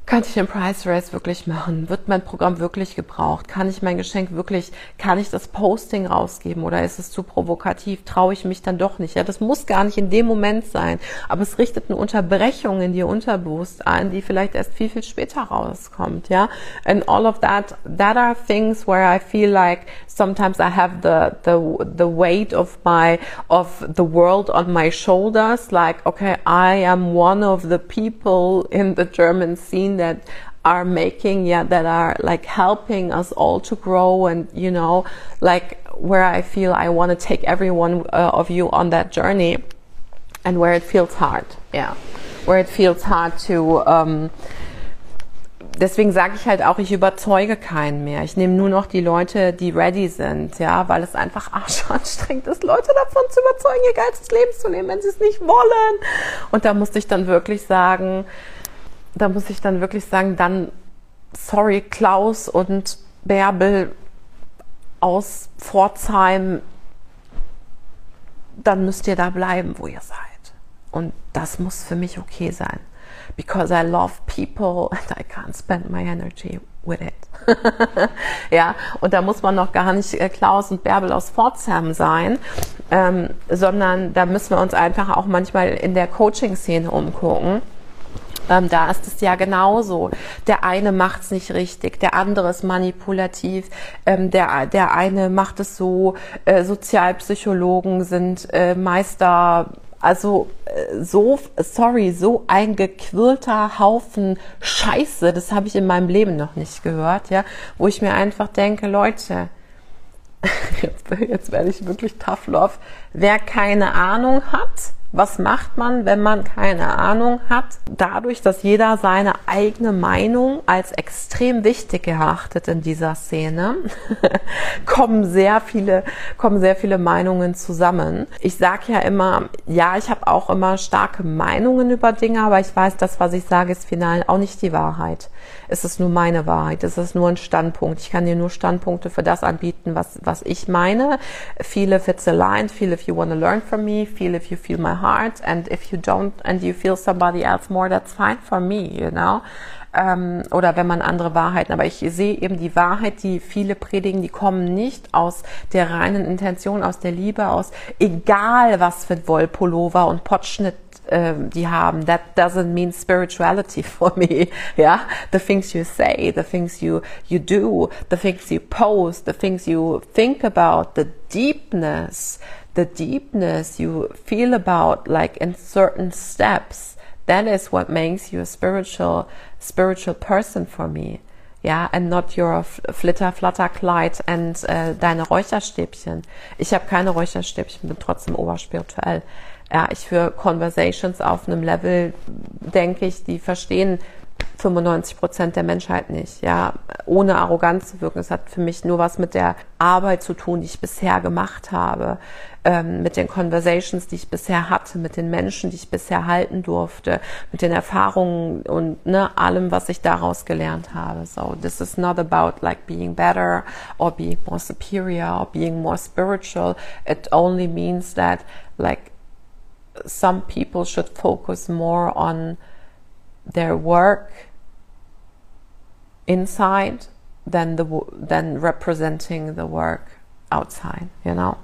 kann ich den Price Race wirklich machen? Wird mein Programm wirklich gebraucht? Kann ich mein Geschenk wirklich, kann ich das Posting rausgeben oder ist es zu provokativ? Traue ich mich dann doch nicht? Ja, das muss gar nicht in dem Moment sein, aber es richtet eine Unterbrechung in dir unterbewusst ein, die vielleicht erst viel, viel später rauskommt, ja? And all of that, that are things where I feel like sometimes I have the, the, the weight of my, of the world on my shoulders, like, okay, I am one of the people in the German scene that are making yeah that are like helping us all to grow and you know like where i feel i want to take every one uh, of you on that journey and where it feels hard yeah where it feels hard to um, deswegen sage ich halt auch, ich überzeuge keinen mehr. Ich nehme nur noch die Leute, die ready sind, ja, weil es einfach arschanstrengend ist, Leute davon zu überzeugen, ihr geiles Leben zu leben, wenn sie es nicht wollen. Und da musste ich dann wirklich sagen, da muss ich dann wirklich sagen, dann sorry Klaus und Bärbel aus Pforzheim, dann müsst ihr da bleiben, wo ihr seid. Und das muss für mich okay sein. Because I love people and I can't spend my energy with it. ja, und da muss man noch gar nicht äh, Klaus und Bärbel aus Pforzheim sein, ähm, sondern da müssen wir uns einfach auch manchmal in der Coaching-Szene umgucken ähm, da ist es ja genauso. Der eine macht es nicht richtig, der andere ist manipulativ, ähm, der, der eine macht es so, äh, Sozialpsychologen sind äh, Meister, also äh, so, sorry, so ein gequirlter Haufen Scheiße, das habe ich in meinem Leben noch nicht gehört, ja, wo ich mir einfach denke, Leute, jetzt, jetzt werde ich wirklich tough love, wer keine Ahnung hat, was macht man, wenn man keine Ahnung hat? Dadurch, dass jeder seine eigene Meinung als extrem wichtig erachtet in dieser Szene, kommen sehr viele, kommen sehr viele Meinungen zusammen. Ich sage ja immer, ja, ich habe auch immer starke Meinungen über Dinge, aber ich weiß, das, was ich sage, ist final auch nicht die Wahrheit. Es ist nur meine Wahrheit, es ist nur ein Standpunkt. Ich kann dir nur Standpunkte für das anbieten, was, was ich meine. It's aligned, feel you want to learn from me, feel if you feel my heart and if you don't and you feel somebody else more, that's fine for me, you know. Ähm, oder wenn man andere Wahrheiten, aber ich sehe eben die Wahrheit, die viele predigen, die kommen nicht aus der reinen Intention, aus der Liebe, aus egal was für Wollpullover und Potschnitt ähm, die haben. That doesn't mean spirituality for me. Yeah, the things you say, the things you you do, the things you post, the things you think about, the deepness, the deepness you feel about, like in certain steps. That is what makes you a spiritual spiritual person for me. ja, and not your flitter, flutter, Kleid and äh, deine Räucherstäbchen. Ich habe keine Räucherstäbchen, bin trotzdem oberspirituell. Ja, ich für Conversations auf einem Level, denke ich, die verstehen 95 Prozent der Menschheit nicht, ja, ohne arrogant zu wirken. Es hat für mich nur was mit der Arbeit zu tun, die ich bisher gemacht habe, ähm, mit den Conversations, die ich bisher hatte, mit den Menschen, die ich bisher halten durfte, mit den Erfahrungen und ne, allem, was ich daraus gelernt habe. So, this is not about like being better or being more superior or being more spiritual. It only means that like some people should focus more on their work inside than the than representing the work outside you know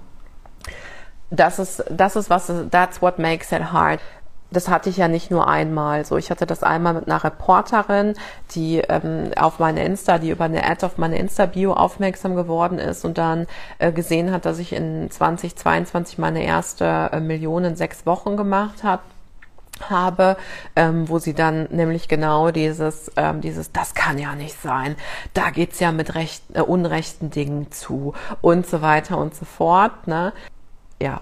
das ist das ist was that's what makes it hard das hatte ich ja nicht nur einmal so. Ich hatte das einmal mit einer Reporterin, die ähm, auf meine Insta, die über eine Ad auf meine Insta-Bio aufmerksam geworden ist und dann äh, gesehen hat, dass ich in 2022 meine erste äh, Million in sechs Wochen gemacht habe habe, ähm, wo sie dann nämlich genau dieses, ähm, dieses, das kann ja nicht sein, da geht's ja mit recht, äh, unrechten Dingen zu und so weiter und so fort. Ne? Ja,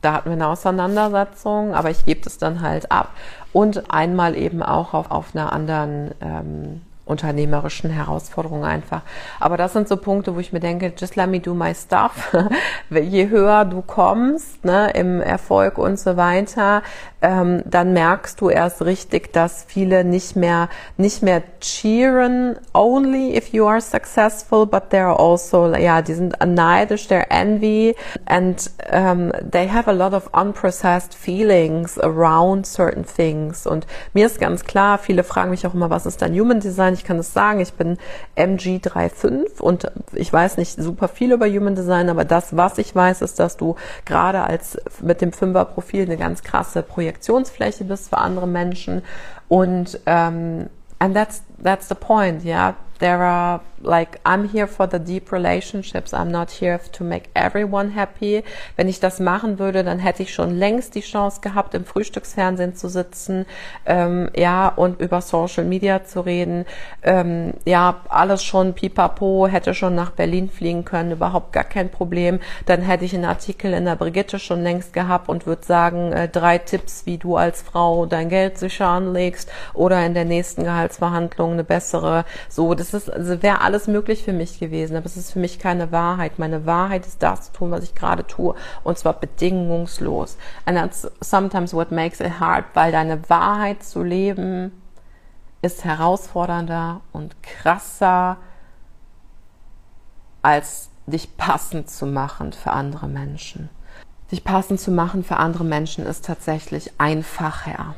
da hatten wir eine Auseinandersetzung, aber ich gebe das dann halt ab. Und einmal eben auch auf, auf einer anderen ähm, unternehmerischen Herausforderungen einfach. Aber das sind so Punkte, wo ich mir denke, just let me do my stuff. Je höher du kommst, ne, im Erfolg und so weiter, ähm, dann merkst du erst richtig, dass viele nicht mehr, nicht mehr cheeren only if you are successful, but they're also, ja, die sind neidisch, they're envy and um, they have a lot of unprocessed feelings around certain things. Und mir ist ganz klar, viele fragen mich auch immer, was ist dein Human Design? Ich kann es sagen, ich bin MG35 und ich weiß nicht super viel über Human Design, aber das, was ich weiß, ist, dass du gerade als mit dem Fünfer-Profil eine ganz krasse Projektionsfläche bist für andere Menschen und ähm, and that's that's the point, yeah. There are like I'm here for the deep relationships. I'm not here to make everyone happy. Wenn ich das machen würde, dann hätte ich schon längst die Chance gehabt, im Frühstücksfernsehen zu sitzen, ähm, ja, und über Social Media zu reden. Ähm, ja, alles schon pipapo, hätte schon nach Berlin fliegen können, überhaupt gar kein Problem. Dann hätte ich einen Artikel in der Brigitte schon längst gehabt und würde sagen, äh, drei Tipps, wie du als Frau dein Geld sicher anlegst oder in der nächsten Gehaltsverhandlung eine bessere. So, das ist, also wäre alles möglich für mich gewesen, aber es ist für mich keine Wahrheit. Meine Wahrheit ist das zu tun, was ich gerade tue, und zwar bedingungslos. And that's sometimes what makes it hard, weil deine Wahrheit zu leben ist herausfordernder und krasser, als dich passend zu machen für andere Menschen. Dich passend zu machen für andere Menschen ist tatsächlich einfacher.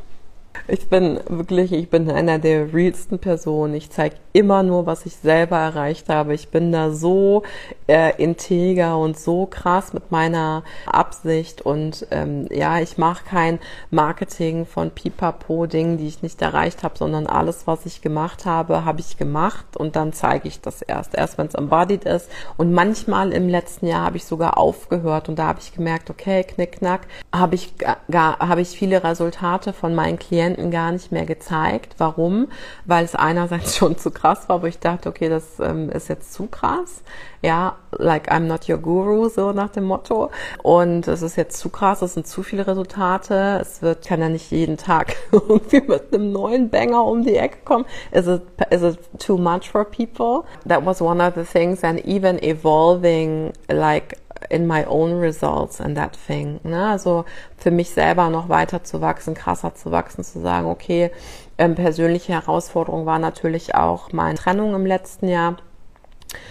Ich bin wirklich, ich bin einer der realsten Personen. Ich zeige immer nur, was ich selber erreicht habe. Ich bin da so äh, integer und so krass mit meiner Absicht und ähm, ja, ich mache kein Marketing von Pipapo Dingen, die ich nicht erreicht habe, sondern alles, was ich gemacht habe, habe ich gemacht und dann zeige ich das erst, erst wenn es embodied ist. Und manchmal im letzten Jahr habe ich sogar aufgehört und da habe ich gemerkt, okay, knickknack, habe ich gar, habe ich viele Resultate von meinen Klienten gar nicht mehr gezeigt. Warum? Weil es einerseits schon zu krass war, wo ich dachte, okay, das ähm, ist jetzt zu krass. Ja, like I'm not your guru, so nach dem Motto. Und es ist jetzt zu krass, es sind zu viele Resultate. Es wird, kann ja nicht jeden Tag irgendwie mit einem neuen Banger um die Ecke kommen. Is it, is it too much for people? That was one of the things and even evolving like in my own results and that thing. Ne? Also für mich selber noch weiter zu wachsen, krasser zu wachsen, zu sagen, okay, ähm, persönliche Herausforderung war natürlich auch meine Trennung im letzten Jahr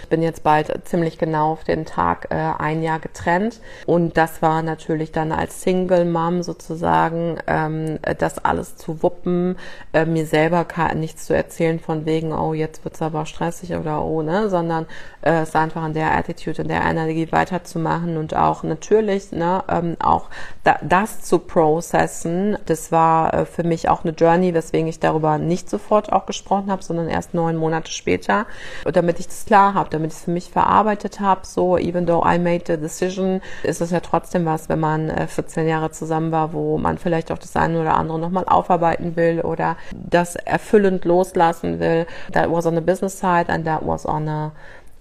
bin jetzt bald ziemlich genau auf den Tag äh, ein Jahr getrennt. Und das war natürlich dann als Single Mom sozusagen, ähm, das alles zu wuppen, äh, mir selber nichts zu erzählen von wegen, oh, jetzt wird's aber stressig oder oh, ne, sondern äh, es einfach in der Attitude, in der Energie weiterzumachen und auch natürlich, ne, ähm, auch das zu processen. Das war äh, für mich auch eine Journey, weswegen ich darüber nicht sofort auch gesprochen habe, sondern erst neun Monate später, damit ich das klar habe, damit ich es für mich verarbeitet habe. So, even though I made the decision, ist es ja trotzdem was, wenn man 14 äh, Jahre zusammen war, wo man vielleicht auch das eine oder andere nochmal aufarbeiten will oder das erfüllend loslassen will. That was on the business side and that was on a,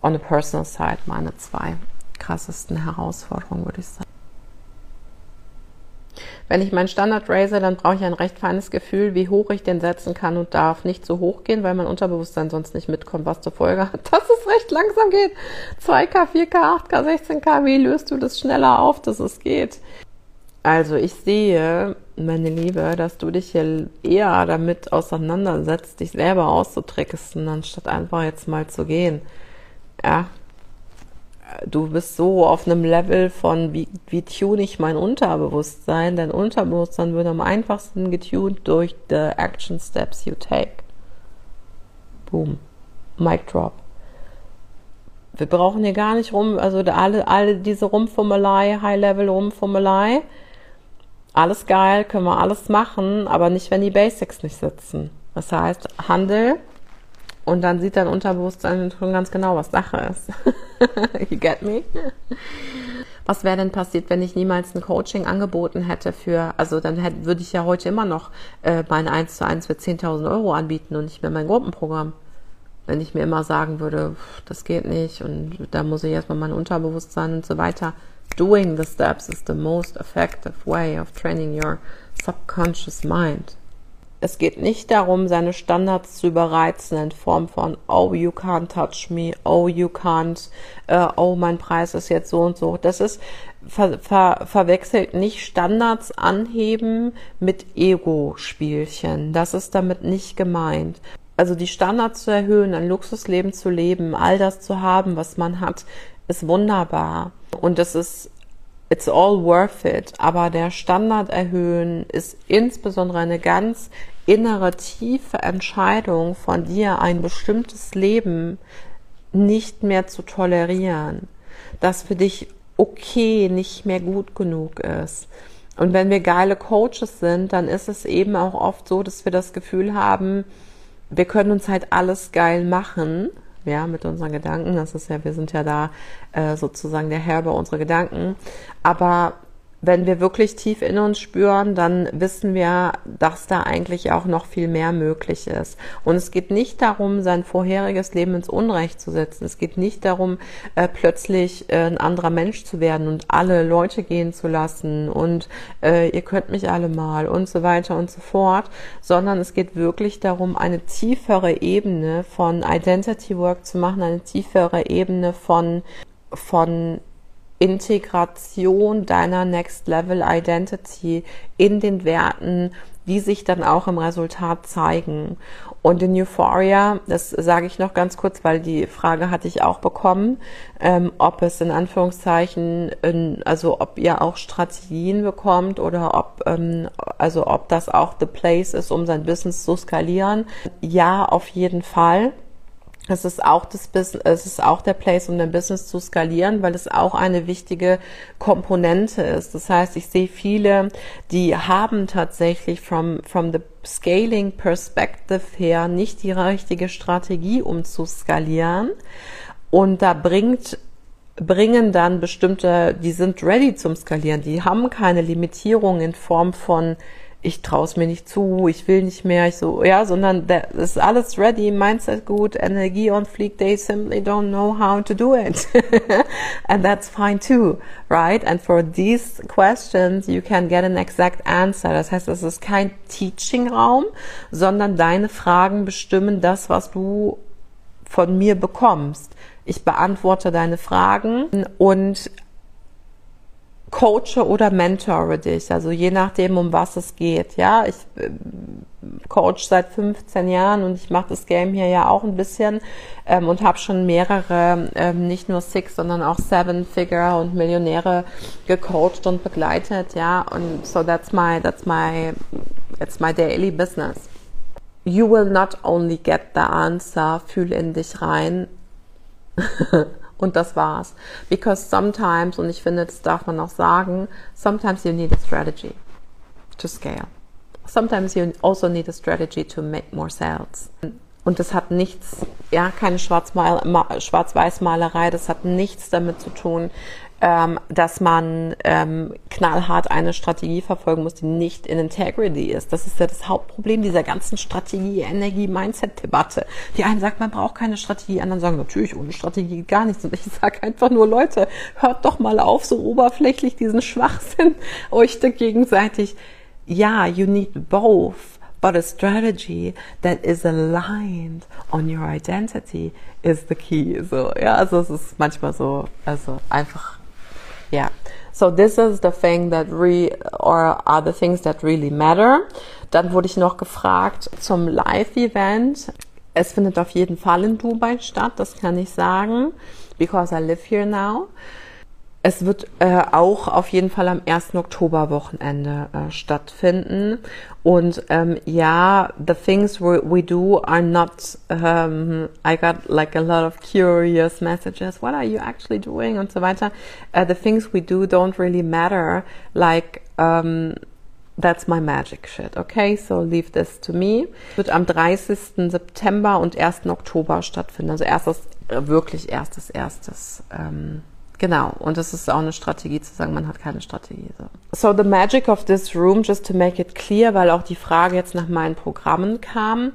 on a personal side, meine zwei krassesten Herausforderungen, würde ich sagen. Wenn ich meinen Standard raise, dann brauche ich ein recht feines Gefühl, wie hoch ich den setzen kann und darf nicht so hoch gehen, weil mein Unterbewusstsein sonst nicht mitkommt, was zur Folge hat, dass es recht langsam geht. 2K, 4K, 8K, 16K, wie löst du das schneller auf, dass es geht? Also ich sehe, meine Liebe, dass du dich hier eher damit auseinandersetzt, dich selber auszutricksen, anstatt einfach jetzt mal zu gehen. Ja, du bist so auf einem Level von, wie, wie tune ich mein Unterbewusstsein? Dein Unterbewusstsein wird am einfachsten getuned durch the action steps you take. Boom. Mic drop. Wir brauchen hier gar nicht rum, also alle, alle diese Rumfummelei, High-Level-Rumfummelei. Alles geil, können wir alles machen, aber nicht, wenn die Basics nicht sitzen. Das heißt, Handel, und dann sieht dein Unterbewusstsein schon ganz genau, was Sache ist. you get me? Was wäre denn passiert, wenn ich niemals ein Coaching angeboten hätte für, also dann hätte, würde ich ja heute immer noch äh, mein 1 zu 1 für 10.000 Euro anbieten und nicht mehr mein Gruppenprogramm. Wenn ich mir immer sagen würde, das geht nicht und da muss ich erstmal mein Unterbewusstsein und so weiter. Doing the steps is the most effective way of training your subconscious mind es geht nicht darum, seine Standards zu überreizen in Form von, oh, you can't touch me, oh, you can't, uh, oh, mein Preis ist jetzt so und so. Das ist, ver, ver, verwechselt nicht Standards anheben mit Ego-Spielchen. Das ist damit nicht gemeint. Also die Standards zu erhöhen, ein Luxusleben zu leben, all das zu haben, was man hat, ist wunderbar. Und es ist it's all worth it. Aber der Standard erhöhen ist insbesondere eine ganz innere tiefe Entscheidung von dir, ein bestimmtes Leben nicht mehr zu tolerieren. Das für dich okay nicht mehr gut genug ist. Und wenn wir geile Coaches sind, dann ist es eben auch oft so, dass wir das Gefühl haben, wir können uns halt alles geil machen, ja, mit unseren Gedanken. Das ist ja, wir sind ja da äh, sozusagen der Herr bei unsere Gedanken. Aber wenn wir wirklich tief in uns spüren, dann wissen wir, dass da eigentlich auch noch viel mehr möglich ist. Und es geht nicht darum, sein vorheriges Leben ins Unrecht zu setzen. Es geht nicht darum, äh, plötzlich äh, ein anderer Mensch zu werden und alle Leute gehen zu lassen und äh, ihr könnt mich alle mal und so weiter und so fort, sondern es geht wirklich darum, eine tiefere Ebene von Identity Work zu machen, eine tiefere Ebene von von Integration deiner Next Level Identity in den Werten, die sich dann auch im Resultat zeigen. Und in Euphoria, das sage ich noch ganz kurz, weil die Frage hatte ich auch bekommen, ähm, ob es in Anführungszeichen, in, also ob ihr auch Strategien bekommt oder ob, ähm, also ob das auch the place ist, um sein Business zu skalieren. Ja, auf jeden Fall. Es ist auch das es ist auch der Place, um dein Business zu skalieren, weil es auch eine wichtige Komponente ist. Das heißt, ich sehe viele, die haben tatsächlich from, from the scaling perspective her nicht die richtige Strategie, um zu skalieren. Und da bringt bringen dann bestimmte, die sind ready zum Skalieren, die haben keine Limitierung in Form von ich traue es mir nicht zu, ich will nicht mehr, ich so, ja, sondern das ist alles ready, Mindset gut, Energie on fleek, they simply don't know how to do it. and that's fine too, right? And for these questions, you can get an exact answer. Das heißt, es ist kein Teaching-Raum, sondern deine Fragen bestimmen das, was du von mir bekommst. Ich beantworte deine Fragen und coache oder mentore dich, also je nachdem, um was es geht. Ja, ich äh, coach seit 15 Jahren und ich mache das Game hier ja auch ein bisschen ähm, und habe schon mehrere, ähm, nicht nur Six, sondern auch Seven Figure und Millionäre gecoacht und begleitet. Ja, und so that's my that's my that's my daily business. You will not only get the answer, fühl in dich rein. Und das war's. Because sometimes, und ich finde, das darf man auch sagen, sometimes you need a strategy to scale. Sometimes you also need a strategy to make more sales. Und das hat nichts, ja, keine Schwarz-Weiß-Malerei, das hat nichts damit zu tun, ähm, dass man ähm, knallhart eine Strategie verfolgen muss, die nicht in Integrity ist. Das ist ja das Hauptproblem dieser ganzen Strategie, Energie, Mindset-Debatte. Die einen sagen, man braucht keine Strategie, anderen sagen, natürlich, ohne Strategie gar nichts. Und ich sage einfach nur, Leute, hört doch mal auf, so oberflächlich diesen Schwachsinn euch da gegenseitig. Ja, you need both. But a strategy that is aligned on your identity is the key. So, ja, also es ist manchmal so, also einfach Yeah. So this is the thing that re or are the things that really matter. Dann wurde ich noch gefragt zum Live-Event. Es findet auf jeden Fall in Dubai statt, das kann ich sagen, because I live here now. Es wird äh, auch auf jeden Fall am 1. Oktoberwochenende äh, stattfinden. Und ähm, ja, the things we, we do are not, um, I got like a lot of curious messages, what are you actually doing und so weiter. Uh, the things we do don't really matter, like um, That's my magic shit, okay? So leave this to me. Wird am 30. September und 1. Oktober stattfinden. Also erstes, äh, wirklich erstes, erstes ähm, Genau, und das ist auch eine Strategie zu sagen, man hat keine Strategie. So. so the magic of this room, just to make it clear, weil auch die Frage jetzt nach meinen Programmen kam.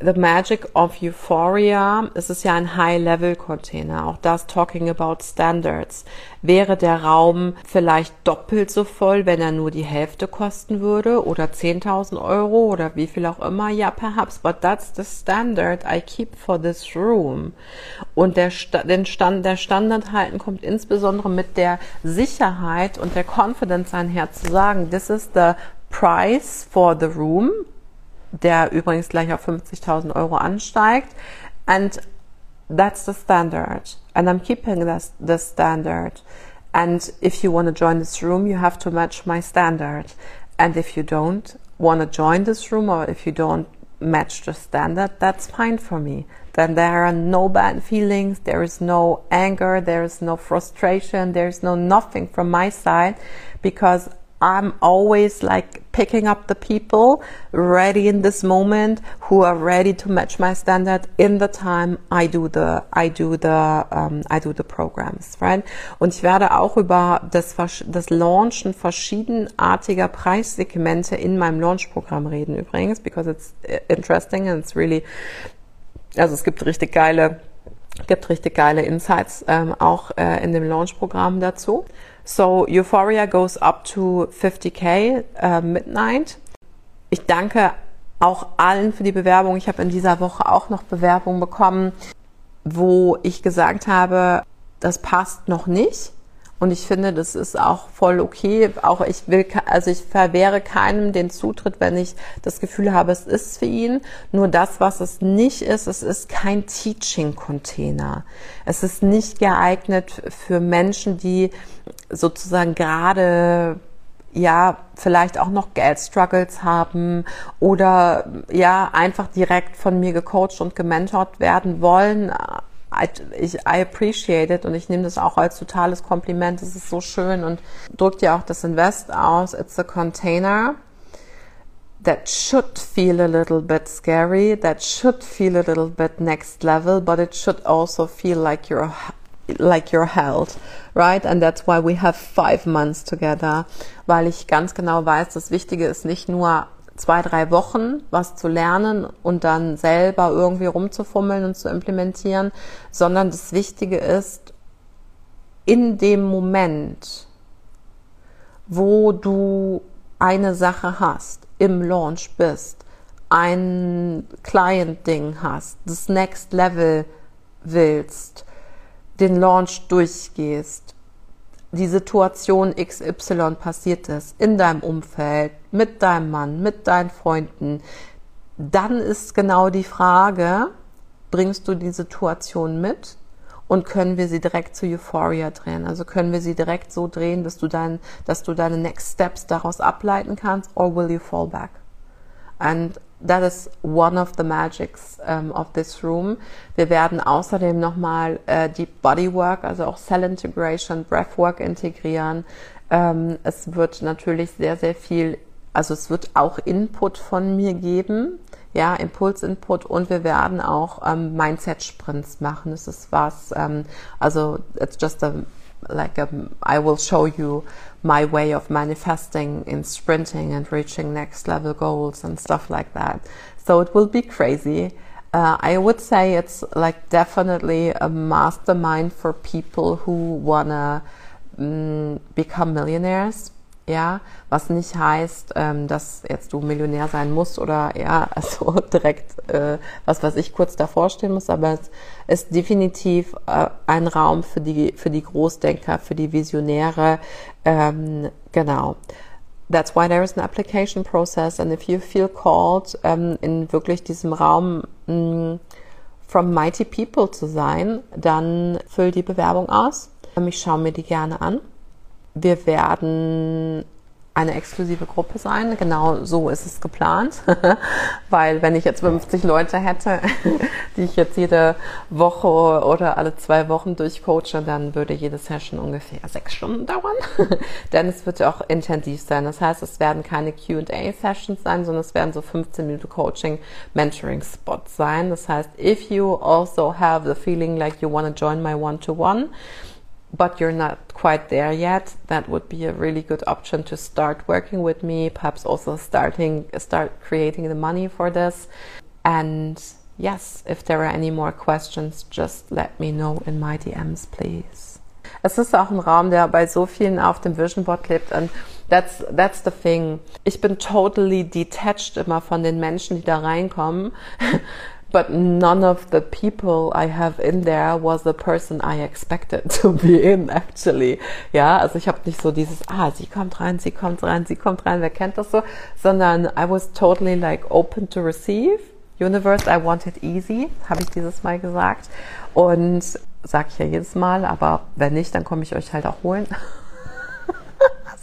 The Magic of Euphoria, es ist ja ein High-Level-Container, auch das Talking About Standards. Wäre der Raum vielleicht doppelt so voll, wenn er nur die Hälfte kosten würde oder 10.000 Euro oder wie viel auch immer? Ja, perhaps, but that's the standard I keep for this room. Und der, den Stand, der Standard halten kommt insbesondere mit der Sicherheit und der Confidence einher zu sagen, this is the price for the room, der übrigens gleich auf 50.000 Euro ansteigt. And that's the standard. And I'm keeping this, the standard. And if you want to join this room, you have to match my standard. And if you don't want to join this room or if you don't match the standard, that's fine for me. Then there are no bad feelings, there is no anger, there is no frustration, there is no nothing from my side because I'm always like picking up the people ready in this moment who are ready to match my standard in the time I do the I do the um, I do the programs, right? Und ich werde auch über das das Launchen verschiedenartiger Preissegmente in meinem Launch-Programm reden übrigens, because it's interesting and it's really also es gibt richtig geile gibt richtig geile Insights ähm, auch äh, in dem Launch-Programm dazu. So Euphoria goes up to 50k uh, midnight. Ich danke auch allen für die Bewerbung. Ich habe in dieser Woche auch noch Bewerbungen bekommen, wo ich gesagt habe, das passt noch nicht. Und ich finde, das ist auch voll okay. Auch ich will, also ich verwehre keinem den Zutritt, wenn ich das Gefühl habe, es ist für ihn. Nur das, was es nicht ist, es ist kein Teaching-Container. Es ist nicht geeignet für Menschen, die sozusagen gerade ja, vielleicht auch noch Geldstruggles haben oder ja, einfach direkt von mir gecoacht und gementort werden wollen ich, I appreciate it und ich nehme das auch als totales Kompliment. Es ist so schön und drückt ja auch das Invest aus. It's a container that should feel a little bit scary, that should feel a little bit next level, but it should also feel like you're like you're held, right? And that's why we have five months together, weil ich ganz genau weiß, das Wichtige ist nicht nur zwei, drei Wochen was zu lernen und dann selber irgendwie rumzufummeln und zu implementieren, sondern das Wichtige ist, in dem Moment, wo du eine Sache hast, im Launch bist, ein Client-Ding hast, das Next Level willst, den Launch durchgehst, die Situation XY passiert ist in deinem Umfeld, mit deinem Mann, mit deinen Freunden, dann ist genau die Frage, bringst du die Situation mit und können wir sie direkt zu Euphoria drehen? Also können wir sie direkt so drehen, dass du dein, dass du deine Next Steps daraus ableiten kannst, or will you fall back? And that is one of the magics um, of this room. Wir werden außerdem nochmal äh, Deep Bodywork, also auch Cell Integration, Breathwork integrieren. Ähm, es wird natürlich sehr, sehr viel Also es wird auch Input von mir geben, ja, Impulsinput und wir werden auch ähm, Mindset-Sprints machen. Das ist was, ähm, also it's just a, like a, I will show you my way of manifesting in sprinting and reaching next level goals and stuff like that. So it will be crazy. Uh, I would say it's like definitely a mastermind for people who wanna mm, become millionaires ja, was nicht heißt, ähm, dass jetzt du Millionär sein musst oder ja, also direkt, äh, was weiß ich, kurz davor stehen muss, aber es ist definitiv äh, ein Raum für die, für die Großdenker, für die Visionäre, ähm, genau. That's why there is an application process and if you feel called, ähm, in wirklich diesem Raum mh, mm, from mighty people zu sein, dann füll die Bewerbung aus. Ich schaue mir die gerne an. Wir werden eine exklusive Gruppe sein. Genau so ist es geplant. Weil wenn ich jetzt 50 Leute hätte, die ich jetzt jede Woche oder alle zwei Wochen durchcoache, dann würde jede Session ungefähr sechs Stunden dauern. Denn es wird auch intensiv sein. Das heißt, es werden keine Q&A-Sessions sein, sondern es werden so 15 Minuten Coaching, Mentoring-Spots sein. Das heißt, if you also have the feeling like you want to join my one-to-one, -one, but you're not quite there yet, that would be a really good option to start working with me, perhaps also starting start creating the money for this. And yes, if there are any more questions, just let me know in my DMs, please. Es ist auch ein Raum, der bei so vielen auf dem Vision Board lebt und that's, that's the thing. Ich bin totally detached immer von den Menschen, die da reinkommen. but none of the people I have in there was the person I expected to be in actually. Ja, also ich habe nicht so dieses, ah, sie kommt rein, sie kommt rein, sie kommt rein, wer kennt das so, sondern I was totally like open to receive. Universe, I want it easy, habe ich dieses Mal gesagt. Und sage ich ja jedes Mal, aber wenn nicht, dann komme ich euch halt auch holen.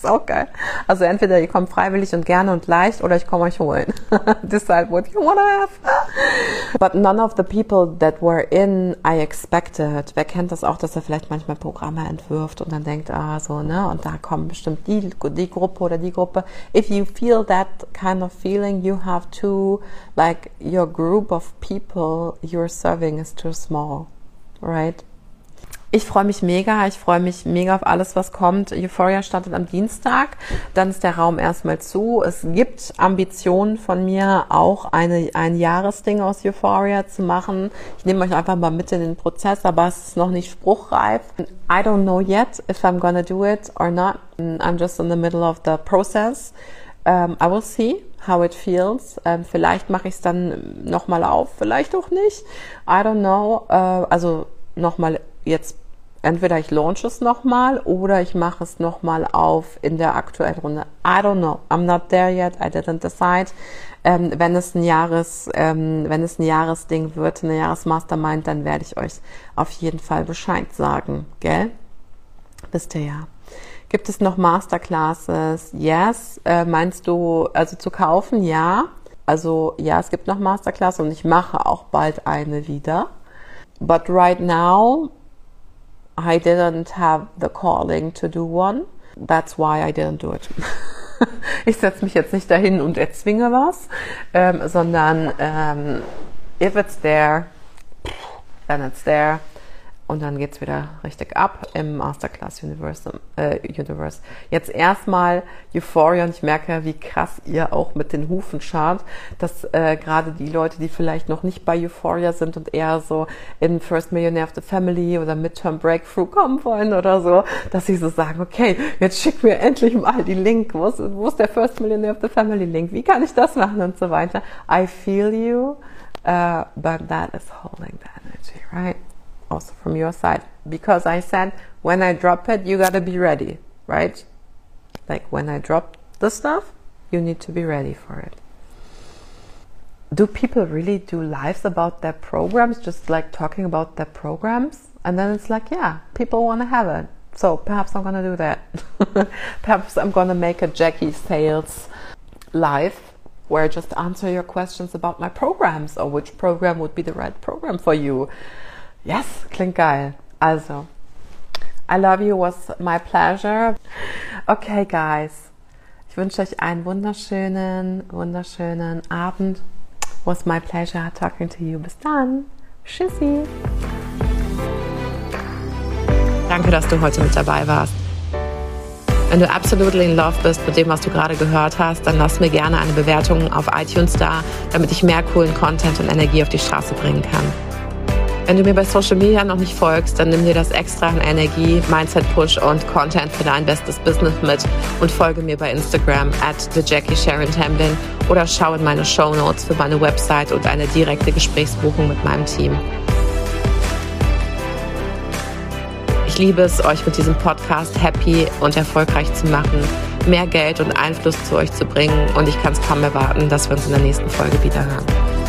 ist auch geil. Also entweder ihr kommt freiwillig und gerne und leicht oder ich komme euch holen. Decide what you wanna have. But none of the people that were in I expected. Wer kennt das auch, dass er vielleicht manchmal Programme entwirft und dann denkt, ah, so, ne, und da kommen bestimmt die, die Gruppe oder die Gruppe. If you feel that kind of feeling, you have to, like, your group of people you're serving is too small, right? Ich freue mich mega. Ich freue mich mega auf alles, was kommt. Euphoria startet am Dienstag. Dann ist der Raum erstmal zu. Es gibt Ambitionen von mir, auch eine, ein Jahresding aus Euphoria zu machen. Ich nehme euch einfach mal mit in den Prozess, aber es ist noch nicht spruchreif. I don't know yet if I'm gonna do it or not. I'm just in the middle of the process. Um, I will see how it feels. Um, vielleicht mache ich es dann nochmal auf, vielleicht auch nicht. I don't know. Uh, also nochmal jetzt entweder ich launch es nochmal oder ich mache es nochmal auf in der aktuellen Runde. I don't know. I'm not there yet. I didn't decide. Ähm, wenn es ein Jahres, ähm, wenn es ein Jahresding wird, eine Jahresmastermind, dann werde ich euch auf jeden Fall Bescheid sagen, gell? Wisst ihr ja. Gibt es noch Masterclasses? Yes. Äh, meinst du, also zu kaufen? Ja. Also ja, es gibt noch Masterclasses und ich mache auch bald eine wieder. But right now, I didn't have the calling to do one. That's why I didn't do it. ich setze mich jetzt nicht dahin und erzwinge was, ähm, sondern ähm, if it's there, then it's there. Und dann geht's wieder richtig ab im Masterclass Universe. Äh, Universe. Jetzt erstmal Euphoria und ich merke, wie krass ihr auch mit den Hufen schart, dass äh, gerade die Leute, die vielleicht noch nicht bei Euphoria sind und eher so in First Millionaire of the Family oder Midterm Breakthrough kommen wollen oder so, dass sie so sagen, okay, jetzt schick mir endlich mal die Link. Wo ist, wo ist der First Millionaire of the Family Link? Wie kann ich das machen und so weiter? I feel you, uh, but that is holding the energy, right? Also from your side because I said when I drop it, you gotta be ready, right? Like when I drop the stuff, you need to be ready for it. Do people really do lives about their programs, just like talking about their programs? And then it's like, yeah, people want to have it. So perhaps I'm gonna do that. perhaps I'm gonna make a Jackie Sales live where I just answer your questions about my programs or which program would be the right program for you. Yes, klingt geil. Also, I love you was my pleasure. Okay, guys. Ich wünsche euch einen wunderschönen, wunderschönen Abend. Was my pleasure talking to you. Bis dann. Tschüssi. Danke, dass du heute mit dabei warst. Wenn du absolutely in love bist mit dem, was du gerade gehört hast, dann lass mir gerne eine Bewertung auf iTunes da, damit ich mehr coolen Content und Energie auf die Straße bringen kann. Wenn du mir bei Social Media noch nicht folgst, dann nimm dir das extra an Energie, Mindset Push und Content für dein bestes Business mit und folge mir bei Instagram at TheJackieSharonTamblin oder schau in meine Show Notes für meine Website und eine direkte Gesprächsbuchung mit meinem Team. Ich liebe es, euch mit diesem Podcast happy und erfolgreich zu machen, mehr Geld und Einfluss zu euch zu bringen und ich kann es kaum erwarten, dass wir uns in der nächsten Folge wieder hören.